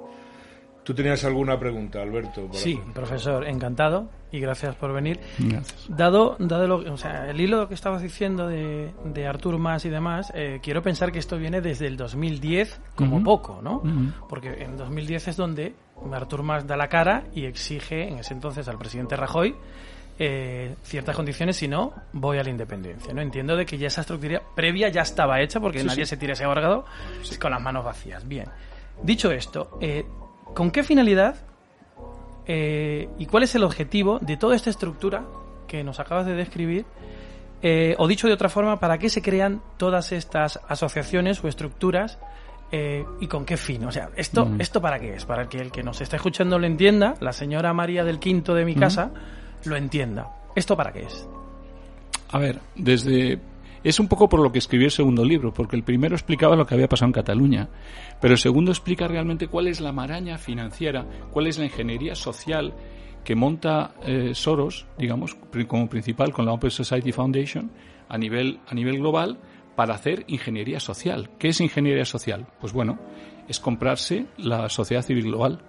¿Tú tenías alguna pregunta, Alberto? para- Sí, profesor, encantado y gracias por venir. Gracias. Dado, dado lo, o sea, el hilo que estabas diciendo de, de Artur Mas y demás, eh, quiero pensar que esto viene desde el 2010 como Ujú. poco, ¿no? Ujú. Porque en 2010 es donde Artur Mas da la cara y exige en ese entonces al presidente Rajoy eh, ciertas condiciones, si no, voy a la independencia. ¿no? Entiendo de que ya esa estructura previa ya estaba hecha porque Sí, nadie sí. se tira ese abargado con las manos vacías. Bien. Dicho esto, eh, ¿con qué finalidad eh, y cuál es el objetivo de toda esta estructura que nos acabas de describir? Eh, o dicho de otra forma, ¿para qué se crean todas estas asociaciones o estructuras eh, y con qué fin? O sea, ¿esto, Mm. ¿esto para qué es? Para que el que nos está escuchando lo entienda, la señora María del Quinto de mi Ujú. casa lo entienda. ¿Esto para qué es? A ver, desde es un poco por lo que escribí el segundo libro, porque el primero explicaba lo que había pasado en Cataluña, pero el segundo explica realmente cuál es la maraña financiera, cuál es la ingeniería social que monta eh, Soros, digamos, como principal con la Open Society Foundation a nivel a nivel global para hacer ingeniería social. ¿Qué es ingeniería social? Pues bueno, es comprarse la sociedad civil global.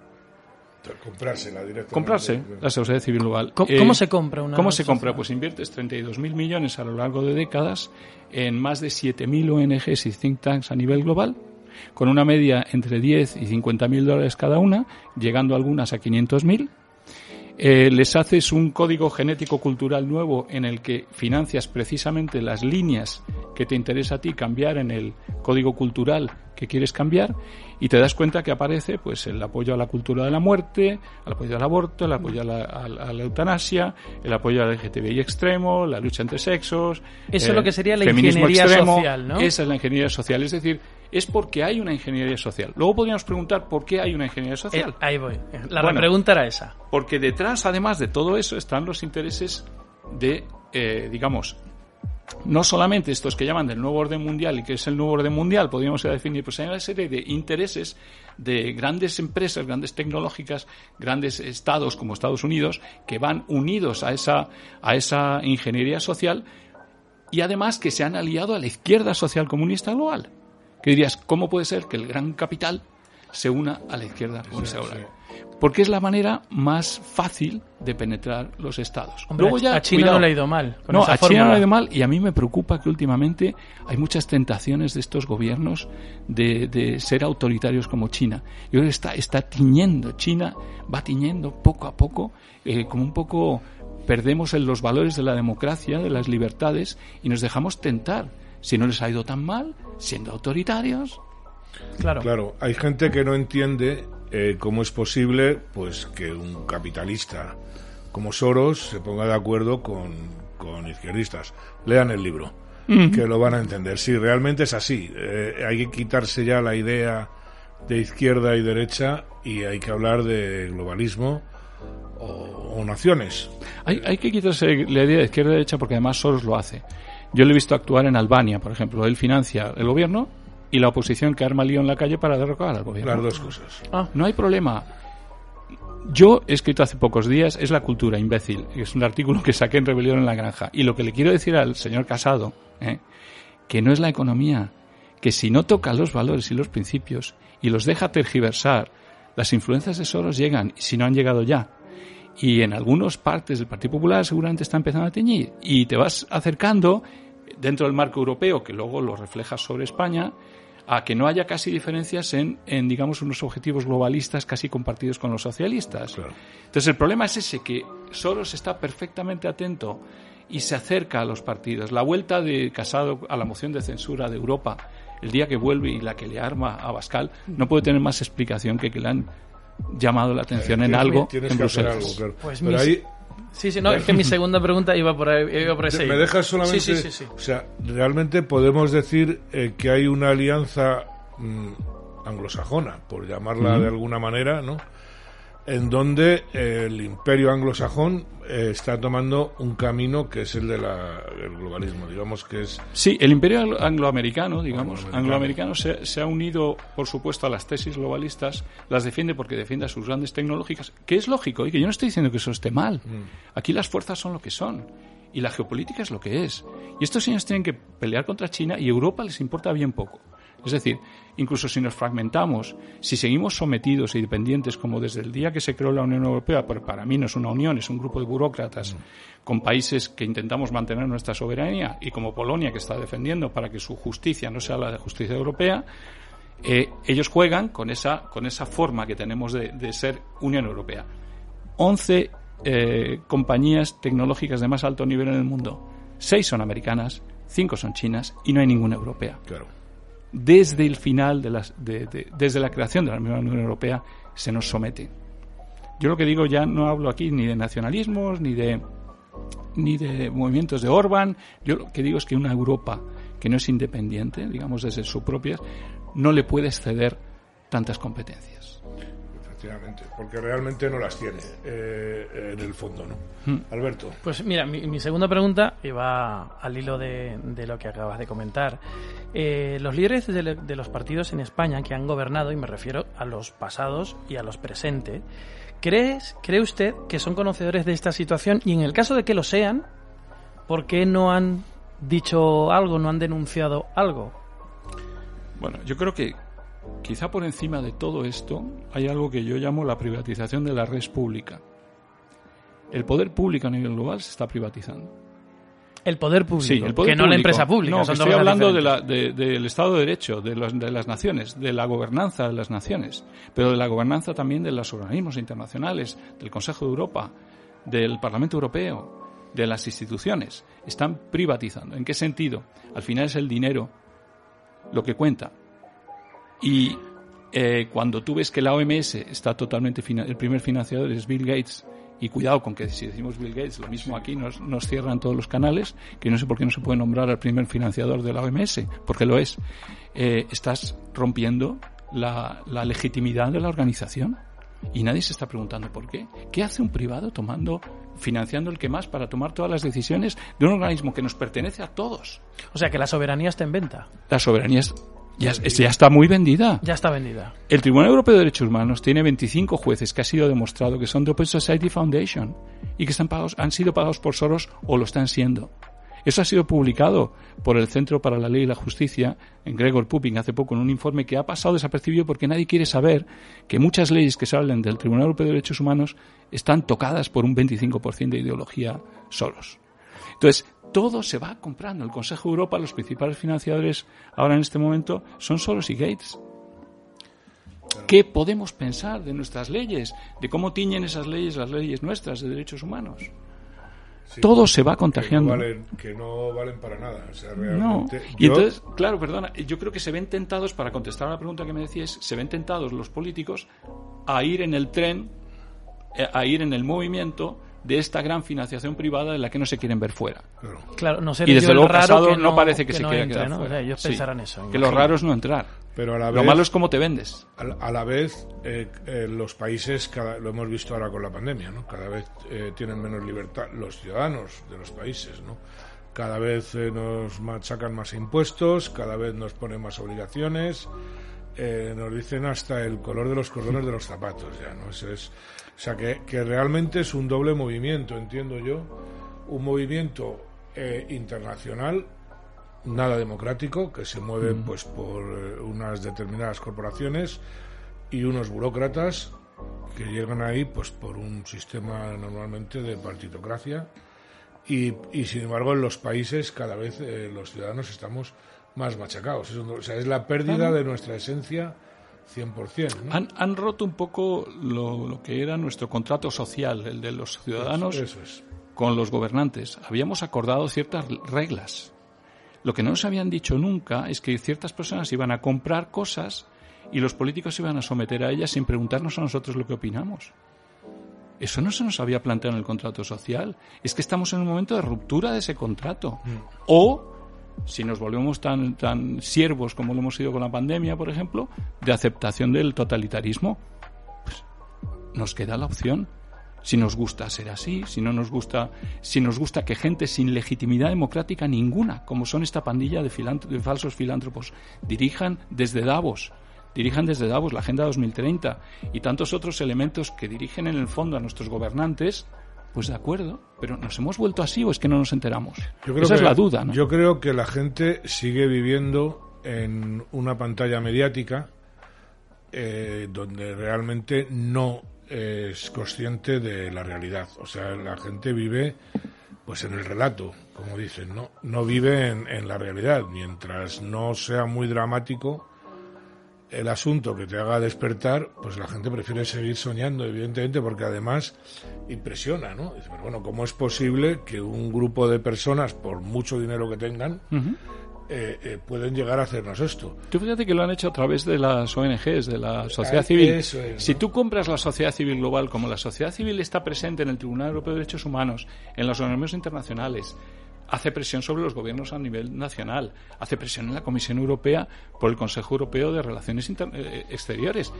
Comprársela directamente. Comprarse la sociedad civil global. ¿Cómo- cómo se compra una ¿Cómo se compra? Pues inviertes 32.000 millones a lo largo de décadas en más de 7.000 ONGs y think tanks a nivel global, con una media entre 10 y 50.000 dólares cada una, llegando algunas a 500.000. Eh, les haces un código genético cultural nuevo en el que financias precisamente las líneas que te interesa a ti cambiar en el código cultural que quieres cambiar y te das cuenta que aparece pues el apoyo a la cultura de la muerte, al apoyo al aborto, el apoyo a la, a la- a la eutanasia, el apoyo al LGTBI extremo, la lucha entre sexos. Eso es eh, lo que sería la ingeniería extremo. social, ¿no? Esa es la ingeniería social, es decir, es porque hay una ingeniería social. Luego podríamos preguntar por qué hay una ingeniería social. Eh, ahí voy. La Bueno, pregunta era esa. porque detrás, además de todo eso, están los intereses de, eh, digamos, no solamente estos que llaman del nuevo orden mundial y que es el nuevo orden mundial, podríamos definir, pues hay una serie de intereses de grandes empresas, grandes tecnológicas, grandes estados como Estados Unidos, que van unidos a esa, a esa ingeniería social y además que se han aliado a la izquierda social comunista global. Que dirías, ¿cómo puede ser que el gran capital se una a la izquierda comunista global? Porque es la manera más fácil de penetrar los estados. Hombre, a China cuidado. no le ha ido mal. con No, esa a China no le ha ido mal y a mí me preocupa que últimamente hay muchas tentaciones de estos gobiernos de, de ser autoritarios como China. Y ahora está, está tiñendo, China va tiñendo poco a poco, eh, como un poco perdemos en los valores de la democracia, de las libertades y nos dejamos tentar. Si no les ha ido tan mal, siendo autoritarios. Claro. Claro, hay gente que no entiende eh, cómo es posible pues que un capitalista como Soros se ponga de acuerdo con, con izquierdistas. Lean el libro, que lo van a entender. Sí, realmente es así. Eh, hay que quitarse ya la idea de izquierda y derecha y hay que hablar de globalismo o, o naciones. Hay, hay que quitarse la idea de izquierda y derecha porque además Soros lo hace. Yo lo he visto actuar en Albania, por ejemplo. Él financia el gobierno y la oposición que arma lío en la calle para derrocar al gobierno. Las dos cosas. No hay problema. Yo he escrito hace pocos días, es la cultura imbécil. Es un artículo que saqué en Rebelión en la Granja. Y lo que le quiero decir al señor Casado, ¿eh? que no es la economía, que si no toca los valores y los principios y los deja tergiversar, las influencias de Soros llegan, si no han llegado ya. Y en algunas partes del Partido Popular seguramente está empezando a teñir. Y te vas acercando dentro del marco europeo, que luego lo reflejas sobre España, a que no haya casi diferencias en, en, digamos, unos objetivos globalistas casi compartidos con los socialistas. Entonces el problema es ese, que Soros está perfectamente atento y se acerca a los partidos. La vuelta de Casado a la moción de censura de Europa, el día que vuelve y la que le arma a Bascal, no puede tener más explicación que que le han llamado la atención en Tienes- algo en Bruselas. algo, claro. Pues Pero mi- ahí- Sí, sí, no, es que mi *laughs* segunda pregunta iba por ahí. Iba por ese ¿Me dejas solamente? Sí, sí, sí. sí. O sea, realmente podemos decir eh, que hay una alianza mm, anglosajona, por llamarla de alguna manera, ¿no? En donde eh, el imperio anglosajón eh, está tomando un camino que es el del globalismo, digamos que es... Sí, el imperio anglo- angloamericano, digamos, Angloamericano. angloamericano se, se ha unido, por supuesto, a las tesis globalistas, las defiende porque defiende a sus grandes tecnológicas, que es lógico, y que yo no estoy diciendo que eso esté mal. Aquí las fuerzas son lo que son, y la geopolítica es lo que es. Y estos señores tienen que pelear contra China, y Europa les importa bien poco. Es decir, incluso si nos fragmentamos, si seguimos sometidos y dependientes como desde el día que se creó la Unión Europea, porque para mí no es una unión, es un grupo de burócratas con países que intentamos mantener nuestra soberanía y como Polonia que está defendiendo para que su justicia no sea la de justicia europea, eh, ellos juegan con esa, con esa forma que tenemos de, de ser Unión Europea. 11 eh, compañías tecnológicas de más alto nivel en el mundo. Seis son americanas, cinco son chinas y no hay ninguna europea Claro. Desde el final de las, de- de- desde la creación de la Unión Europea se nos somete. Yo lo que digo ya no hablo aquí ni de nacionalismos ni de ni de movimientos de Orban. Yo lo que digo es que una Europa que no es independiente, digamos desde su propia, no le puede ceder tantas competencias. Efectivamente, porque realmente no las tiene eh, en el fondo, ¿no? Hmm. Alberto. Pues mira, mi, mi segunda pregunta iba al hilo de, de lo que acabas de comentar. Eh, los líderes de, le- de los partidos en España que han gobernado, y me refiero a los pasados y a los presentes, ¿crees, ¿cree usted que son conocedores de esta situación? Y en el caso de que lo sean, ¿por qué no han dicho algo, no han denunciado algo? Bueno, yo creo que quizá por encima de todo esto hay algo que yo llamo la privatización de la red pública. El poder público a nivel global se está privatizando. El poder público, Sí, el poder que no la empresa pública. No, son estoy hablando de diferentes. la- de- del Estado de Derecho, de, los- de las naciones, de la gobernanza de las naciones, pero de la gobernanza también de los organismos internacionales, del Consejo de Europa, del Parlamento Europeo, de las instituciones. Están privatizando. ¿En qué sentido? Al final es el dinero lo que cuenta. Y eh, cuando tú ves que la OMS está totalmente, el primer financiador es Bill Gates, y cuidado con que si decimos Bill Gates, lo mismo aquí nos, nos cierran todos los canales, que no sé por qué no se puede nombrar al primer financiador de la OMS, porque lo es. Eh, estás rompiendo la, la legitimidad de la organización. Y nadie se está preguntando por qué. ¿Qué hace un privado tomando financiando el que más para tomar todas las decisiones de un organismo que nos pertenece a todos. O sea que la soberanía está en venta. La soberanía es- ya, es- ya está muy vendida. Ya está vendida. El Tribunal Europeo de Derechos Humanos tiene 25 jueces que ha sido demostrado que son de Open Society Foundation y que están pagados, han sido pagados por Soros o lo están siendo. Eso ha sido publicado por el Centro para la Ley y la Justicia, en Gregor Pupin, hace poco, en un informe que ha pasado desapercibido porque nadie quiere saber que muchas leyes que salen del Tribunal Europeo de Derechos Humanos están tocadas por un 25% de ideología Soros. Entonces, todo se va comprando. El Consejo de Europa, los principales financiadores ahora en este momento son Soros y Gates. ¿Qué podemos pensar de nuestras leyes? ¿De cómo tiñen esas leyes las leyes nuestras de derechos humanos? Sí, todo se va que contagiando. no valen- que no valen para nada. O sea, No. Y yo- entonces, claro, perdona, yo creo que se ven tentados, para contestar a la pregunta que me decías, se ven tentados los políticos a ir en el tren, eh, a ir en el movimiento de esta gran financiación privada de la que no se quieren ver fuera. Claro, no y desde luego que no, no- parece que, que se no quiera entre, quedar ¿no? fuera. O sea, ellos Sí. pensarán eso, Que imagino. lo raro es no entrar. Pero a la lo vez- malo es cómo te vendes. A la, a la vez, eh, eh, los países, cada- lo hemos visto ahora con la pandemia, ¿no? Cada vez eh, tienen menos libertad los ciudadanos de los países, ¿no? Cada vez eh, nos machacan más impuestos, cada vez nos ponen más obligaciones, eh, nos dicen hasta el color de los cordones de los zapatos, ya, ¿no? Eso es, o sea, que, que realmente es un doble movimiento, entiendo yo, un movimiento eh, internacional nada democrático que se mueve Mm. pues por eh, unas determinadas corporaciones y unos burócratas que llegan ahí pues por un sistema normalmente de partitocracia y, y, sin embargo en los países cada vez eh, los ciudadanos estamos más machacados. Es, un- o sea, es la pérdida de nuestra esencia 100%. ¿no? Han, han roto un poco lo, lo que era nuestro contrato social, el de los ciudadanos Eso- eso es. con los gobernantes. Habíamos acordado ciertas reglas. Lo que no nos habían dicho nunca es que ciertas personas iban a comprar cosas y los políticos se iban a someter a ellas sin preguntarnos a nosotros lo que opinamos. Eso no se nos había planteado en el contrato social. Es que estamos en un momento de ruptura de ese contrato. O, si nos volvemos tan, tan siervos como lo hemos sido con la pandemia, por ejemplo, de aceptación del totalitarismo, pues nos queda la opción. Si nos gusta ser así, si no nos gusta, si nos gusta que gente sin legitimidad democrática ninguna, como son esta pandilla de, de falsos filántropos, dirijan desde Davos, dirijan desde Davos la Agenda 2030 y tantos otros elementos que dirigen en el fondo a nuestros gobernantes, pues de acuerdo, pero ¿nos hemos vuelto así o es que no nos enteramos? Yo creo Esa es la duda, ¿no? Yo creo que la gente sigue viviendo en una pantalla mediática eh, donde realmente no es consciente de la realidad. O sea, la gente vive pues en el relato, como dicen, ¿no? No vive en, en la realidad. Mientras no sea muy dramático el asunto que te haga despertar, pues la gente prefiere seguir soñando, evidentemente, porque además impresiona, ¿no? Dice, pero bueno, ¿cómo es posible que un grupo de personas, por mucho dinero que tengan, Ujú. eh, eh, pueden llegar a hacernos esto? Tú fíjate que lo han hecho a través de las ONGs, de la sociedad civil. eso es, Si tú compras la sociedad civil global, como la sociedad civil está presente en el Tribunal Europeo de Derechos Humanos, en los organismos internacionales, hace presión sobre los gobiernos a nivel nacional, hace presión en la Comisión Europea por el Consejo Europeo de Relaciones Inter- eh, Exteriores,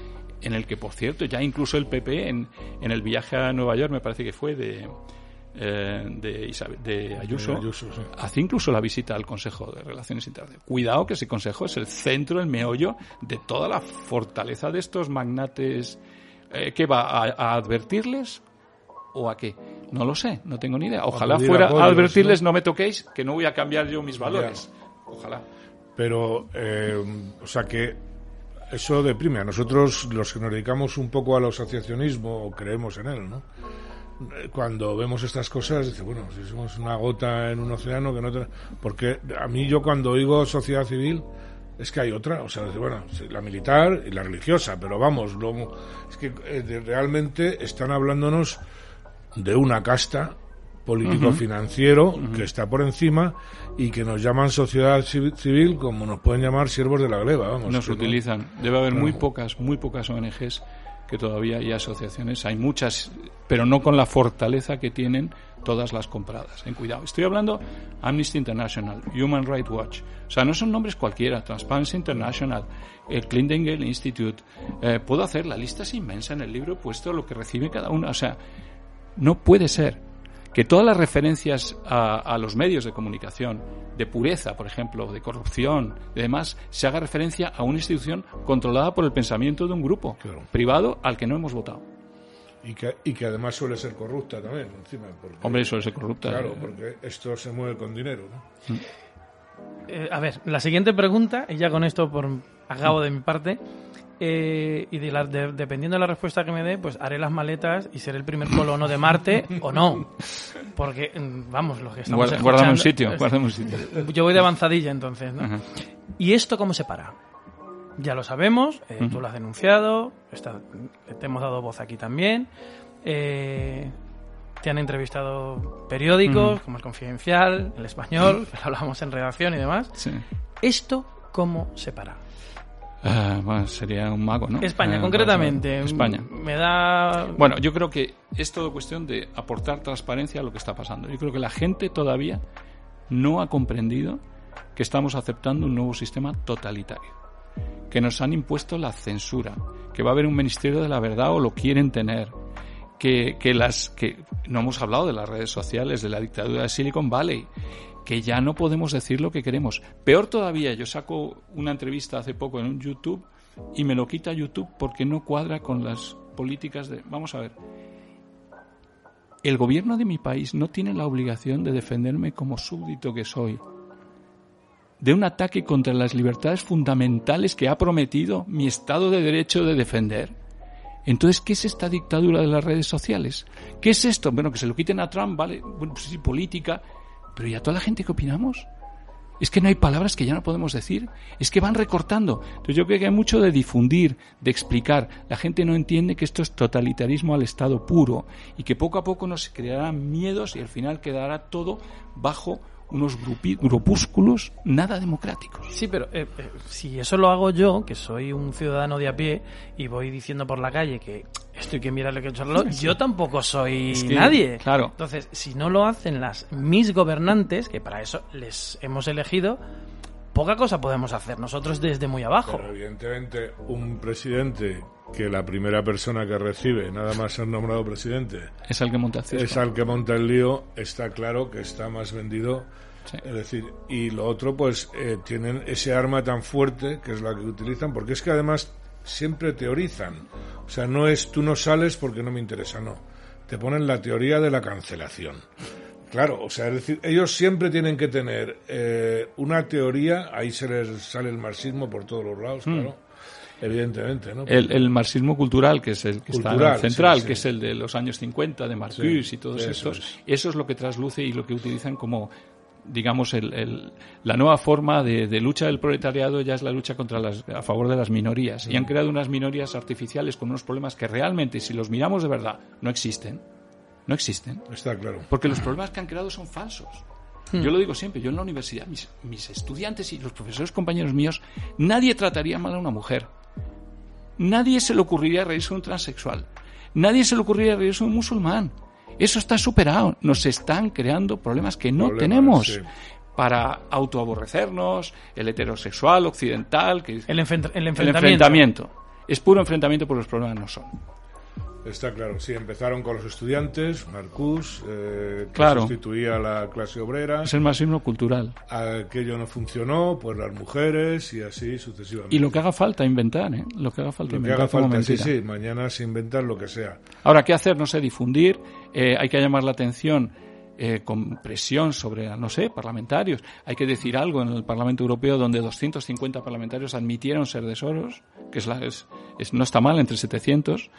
en el que, por cierto, ya incluso el PP en, en el viaje a Nueva York, me parece que fue de, eh, de, Isabel- de Ayuso, De Ayuso, sí. hace incluso la visita al Consejo de Relaciones Internacionales. Cuidado que ese Consejo es el centro, el meollo de toda la fortaleza de estos magnates. Eh, ¿Qué va a, a advertirles o a qué? No lo sé, no tengo ni idea. Ojalá fuera a advertirles, ¿no? me toquéis, que no voy a cambiar yo mis valores. Ojalá. Pero, eh, o sea que eso deprime. A nosotros, los que nos dedicamos un poco al asociacionismo, o creemos en él, ¿no? Cuando vemos estas cosas, dice, bueno, si somos una gota en un océano que no... te- Porque a mí yo cuando oigo sociedad civil, es que hay otra, o sea, bueno, la militar y la religiosa, pero vamos, luego, es que eh, realmente están hablándonos de una casta político-financiero que está por encima y que nos llaman sociedad civi- civil como nos pueden llamar siervos de la gleba, vamos. Nos no- utilizan. Debe haber muy pocas, muy pocas ONGs que todavía y asociaciones. Hay muchas, pero no con la fortaleza que tienen todas las compradas. En cuidado. Estoy hablando Amnesty International, Human Rights Watch. O sea, no son nombres cualquiera. Transparency International, el Clinton Institute. Eh, puedo hacer la lista es inmensa en el libro he puesto lo que recibe cada una. O sea, no puede ser. que todas las referencias a, a los medios de comunicación, de pureza, por ejemplo, de corrupción y demás, se haga referencia a una institución controlada por el pensamiento de un grupo privado al que no hemos votado. Y que, y que además suele ser corrupta también, encima. porque- Hombre, suele ser corrupta. Claro, porque esto se mueve con dinero, ¿no? Eh, a ver, la siguiente pregunta, y ya con esto por acabo de mi parte, eh, y de la- de- dependiendo de la respuesta que me dé, pues haré las maletas y seré el primer colono de Marte o no. Porque, mm, vamos, los que estamos Guarda- guárdame un sitio, guárdame un sitio. *laughs* Yo voy de avanzadilla entonces, ¿no? Ajá. ¿Y esto cómo se para? Ya lo sabemos, eh, tú lo has denunciado, está- te hemos dado voz aquí también. eh, te han entrevistado periódicos como El Confidencial, El Español, *laughs* hablamos en redacción y demás. Sí. ¿Esto cómo se para? Ah, bueno, sería un mago, ¿no? España, Eh, concretamente. España. Me da. Bueno, yo creo que es todo cuestión de aportar transparencia a lo que está pasando. Yo creo que la gente todavía no ha comprendido que estamos aceptando un nuevo sistema totalitario, que nos han impuesto la censura, que va a haber un ministerio de la verdad o lo quieren tener, que, que las que no hemos hablado de las redes sociales, de la dictadura de Silicon Valley, que ya no podemos decir lo que queremos. Peor todavía, yo saco una entrevista hace poco en un YouTube y me lo quita YouTube porque no cuadra con las políticas de... Vamos a ver. El gobierno de mi país no tiene la obligación de defenderme como súbdito que soy de un ataque contra las libertades fundamentales que ha prometido mi Estado de Derecho de defender. Entonces, ¿qué es esta dictadura de las redes sociales? ¿Qué es esto? Bueno, que se lo quiten a Trump, vale, bueno, pues sí, política, pero ¿y a toda la gente qué opinamos? Es que no hay palabras que ya no podemos decir. Es que van recortando. Entonces yo creo que hay mucho de difundir, de explicar. La gente no entiende que esto es totalitarismo al Estado puro y que poco a poco nos crearán miedos y al final quedará todo bajo unos grupi- grupúsculos nada democráticos. Sí, pero eh, eh, si eso lo hago yo, que soy un ciudadano de a pie y voy diciendo por la calle que esto hay que mirarle que echarlo, yo tampoco soy Es que, nadie. claro. Entonces, si no lo hacen las mis gobernantes, que para eso les hemos elegido, poca cosa podemos hacer nosotros desde muy abajo. Pero evidentemente un presidente que la primera persona que recibe, nada más ser nombrado presidente, Es el que monta el circo. es al que monta el lío, está claro que está más vendido. Es decir, y lo otro, pues eh, tienen ese arma tan fuerte que es la que utilizan, porque es que además siempre teorizan. O sea, no es tú no sales porque no me interesa, no. Te ponen la teoría de la cancelación. Claro, o sea, es decir, ellos siempre tienen que tener eh, una teoría, ahí se les sale el marxismo por todos los lados, Mm. claro, evidentemente, ¿no? El, el marxismo cultural, que es el que está en Cultural, el central, sí, sí. que es el de los años 50, de Marcuse Sí, y todos eso estos, es. eso es lo que trasluce y lo que utilizan como, digamos, el, el- la nueva forma de, de lucha del proletariado ya es la lucha contra las, a favor de las minorías. Y han Mm. creado unas minorías artificiales con unos problemas que realmente, si los miramos de verdad, no existen. No existen. Está claro. Porque los problemas que han creado son falsos. Hmm. Yo lo digo siempre, yo en la universidad, mis, mis estudiantes y los profesores compañeros míos, nadie trataría mal a una mujer. Nadie se le ocurriría reírse de un transexual. Nadie se le ocurriría reírse de un musulmán. Eso está superado. Nos están creando problemas que no Problemas, tenemos. sí. Para autoaborrecernos, el heterosexual occidental, que El, el el enfrentamiento. enfrentamiento. Es puro enfrentamiento, porque los problemas no son. Está claro, sí, empezaron con los estudiantes, Marcus, eh, que Claro. sustituía a la clase obrera. Es el marxismo cultural. Aquello no funcionó, pues las mujeres y así sucesivamente. Y lo que haga falta inventar, ¿eh? Lo que haga falta Lo que inventar haga falta, sí, sí, mañana se inventan lo que sea. Ahora, ¿qué hacer? No sé, difundir. eh, hay que llamar la atención eh, con presión sobre, no sé, parlamentarios. Hay que decir algo en el Parlamento Europeo donde 250 parlamentarios admitieron ser de Soros, que es la, es, es- no está mal, entre 700.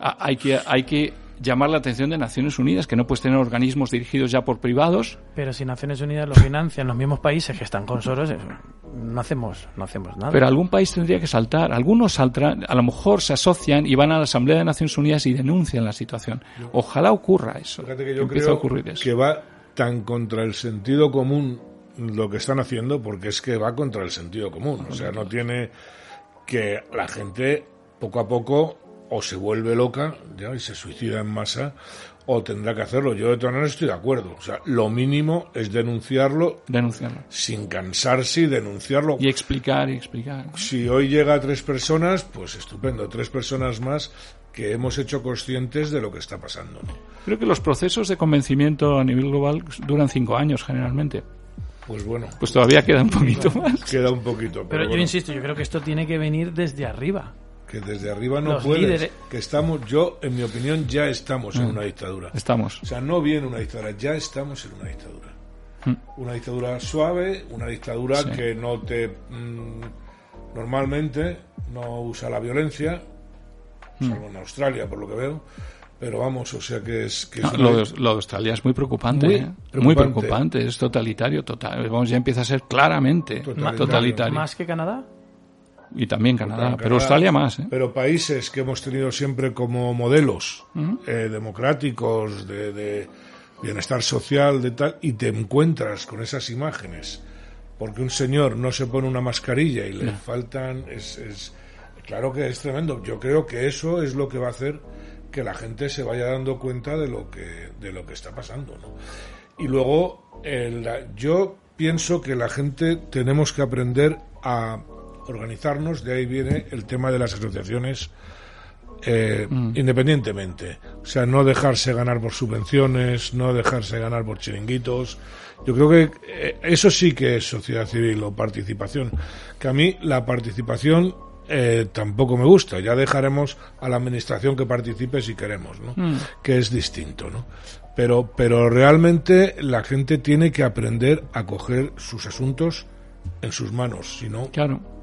Hay, que, hay que llamar la atención de Naciones Unidas, que no puedes tener organismos dirigidos ya por privados. Pero si Naciones Unidas lo financian los mismos países que están con Soros, eh, no hacemos, no hacemos nada. Pero algún país tendría que saltar. Algunos saldrán, a lo mejor se asocian y van a la Asamblea de Naciones Unidas y denuncian la situación. Ojalá ocurra eso. Fíjate que yo creo a ocurrir eso. que va tan contra el sentido común lo que están haciendo, porque es que va contra el sentido común. O sea, no tiene que la gente poco a poco o se vuelve loca ya, y se suicida en masa o tendrá que hacerlo. Yo de todas maneras estoy de acuerdo. O sea, lo mínimo es denunciarlo, Denunciarlo. sin cansarse y denunciarlo. Y explicar y explicar. Si hoy llega a tres personas, pues estupendo, tres personas más que hemos hecho conscientes de lo que está pasando. ¿no? Creo que los procesos de convencimiento a nivel global duran cinco años generalmente. Pues bueno. Pues todavía queda un poquito más. Queda un poquito. Pero, Pero yo bueno, insisto, yo creo que esto tiene que venir desde arriba. Que desde arriba no Los puedes. líderes- Que estamos, yo, en mi opinión, ya estamos en Mm. una dictadura. Estamos. O sea, no viene una dictadura, ya estamos en una dictadura. Mm. Una dictadura suave, una dictadura Sí. que no te. mm, normalmente no usa la violencia, Mm. salvo en Australia, por lo que veo. Pero vamos, o sea que es. Que es No, una- lo, de, lo de Australia es muy preocupante. Muy ¿eh? preocupante. Muy preocupante. Es totalitario. Total, vamos, ya empieza a ser claramente Totalitario. totalitario. ¿Más que Canadá? Y también Canadá. Canadá, pero Australia más. ¿eh? Pero países que hemos tenido siempre como modelos eh, democráticos, de, de bienestar social, de tal, y te encuentras con esas imágenes, porque un señor no se pone una mascarilla y le faltan, es, es- claro que es tremendo. Yo creo que eso es lo que va a hacer que la gente se vaya dando cuenta de lo que, de lo que está pasando, ¿no? Y luego, el- la- yo pienso que la gente tenemos que aprender a organizarnos, de ahí viene el tema de las asociaciones eh, independientemente. O sea, no dejarse ganar por subvenciones, no dejarse ganar por chiringuitos. Yo creo que eh, eso sí que es sociedad civil o participación. Que a mí la participación eh, tampoco me gusta. Ya dejaremos a la administración que participe si queremos, ¿no? Mm. Que es distinto, ¿no? Pero, pero realmente la gente tiene que aprender a coger sus asuntos en sus manos, si no, Claro.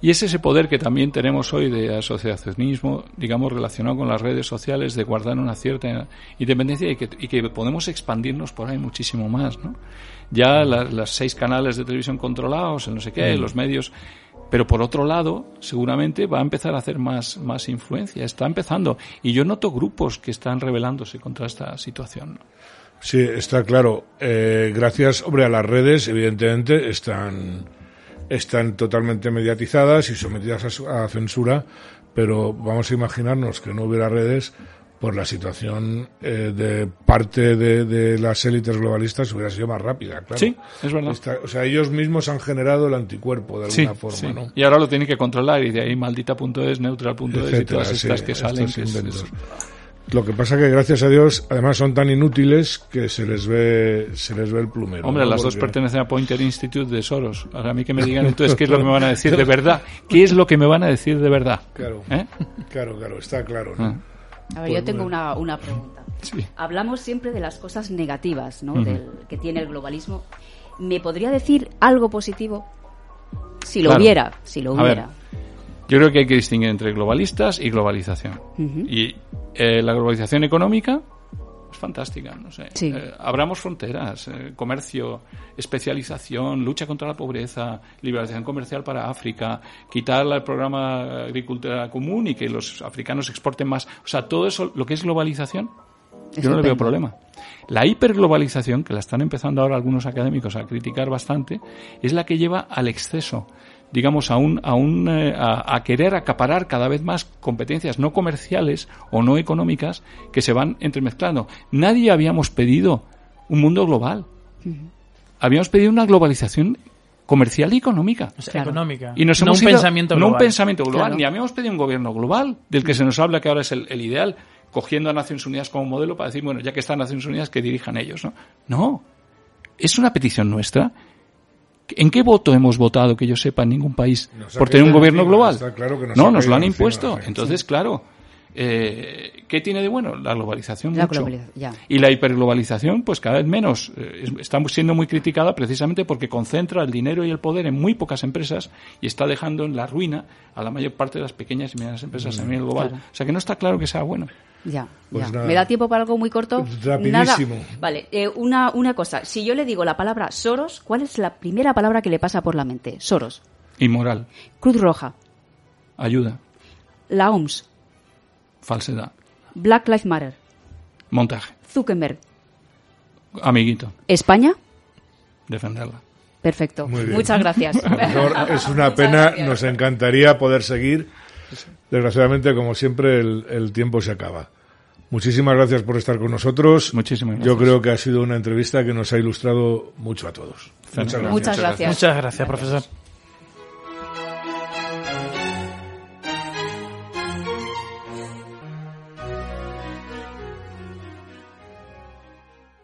Y es ese poder que también tenemos hoy de asociacionismo, digamos, relacionado con las redes sociales, de guardar una cierta independencia y que, y que podemos expandirnos por ahí muchísimo más, ¿no? Ya la- las seis canales de televisión controlados, el no sé qué, los medios. Pero por otro lado, seguramente va a empezar a hacer más, más influencia. Está empezando. Y yo noto grupos que están rebelándose contra esta situación. ¿no? Sí, está claro. Eh, gracias, hombre, a las redes, evidentemente, están, están totalmente mediatizadas y sometidas a, a censura, pero vamos a imaginarnos que no hubiera redes por la situación eh, de parte de, de las élites globalistas hubiera sido más rápida, claro. Sí, es verdad. Está- o sea, ellos mismos han generado el anticuerpo de alguna forma, sí. ¿no? Y ahora lo tienen que controlar y de ahí maldita.es, neutral.es y todas estas sí, que salen. que es- inventos. es- Lo que pasa que gracias a Dios, además son tan inútiles que se les ve, se les ve el plumero. Hombre, ¿no? las dos pertenecen a Pointer Institute de Soros. Ahora a mí que me *laughs* digan entonces qué es lo que me van a decir de verdad. ¿Qué es lo que me van a decir de verdad? Claro, ¿Eh? claro, claro, está claro. ¿no? Ah. A ver, Pues yo tengo bueno. una, una pregunta. Sí. Hablamos siempre de las cosas negativas ¿no? Del, que tiene el globalismo. ¿Me podría decir algo positivo? Si lo Claro. hubiera, si lo A ver, hubiera. Yo creo que hay que distinguir entre globalistas y globalización. Y eh, la globalización económica es fantástica, no sé. Sí. Eh, abramos fronteras, eh, comercio, especialización, lucha contra la pobreza, liberalización comercial para África, quitar el programa agricultura común y que los africanos exporten más. O sea, todo eso, lo que es globalización, yo no le veo problema. La hiperglobalización, que la están empezando ahora algunos académicos a criticar bastante, es la que lleva al exceso, digamos, a, un, a, un, eh, a, a querer acaparar cada vez más competencias no comerciales o no económicas que se van entremezclando. Nadie habíamos pedido un mundo global. Habíamos pedido una globalización comercial y económica. O sea, económica. Y nos no hemos un ido- pensamiento no global. un pensamiento global, Claro. ni habíamos pedido un gobierno global, del que se nos habla que ahora es el, el ideal, cogiendo a Naciones Unidas como modelo para decir, bueno, ya que están Naciones Unidas, que dirijan ellos, ¿no? No. Es una petición nuestra. ¿En qué voto hemos votado, que yo sepa, en ningún país Nos por tener un gobierno encima, global? está claro que nos no, nos lo han encima, impuesto. Entonces, claro, eh, ¿qué tiene de bueno? La globalización La mucho. globalización, ya. Y la hiperglobalización, pues cada vez menos. Eh, es- está siendo muy criticada precisamente porque concentra el dinero y el poder en muy pocas empresas y está dejando en la ruina a la mayor parte de las pequeñas y medianas empresas a Mm, nivel global. claro. O sea que no está claro que sea bueno. Ya, Pues ya. nada. ¿Me da tiempo para algo muy corto? Rapidísimo. Nada. Vale, eh, una, una cosa. Si yo le digo la palabra Soros, ¿cuál es la primera palabra que le pasa por la mente? Soros. Inmoral, Cruz Roja. ayuda, La OMS. falsedad, Black Lives Matter. montaje, Zuckerberg. amiguito, España. defenderla. Perfecto. Muchas gracias. *laughs* Es una pena, gracias. nos encantaría poder seguir, desgraciadamente, como siempre, el, el tiempo se acaba. Muchísimas gracias por estar con nosotros. Muchísimas Yo creo que ha sido una entrevista que nos ha ilustrado mucho a todos. Muchas gracias. Muchas gracias. Muchas gracias, profesor.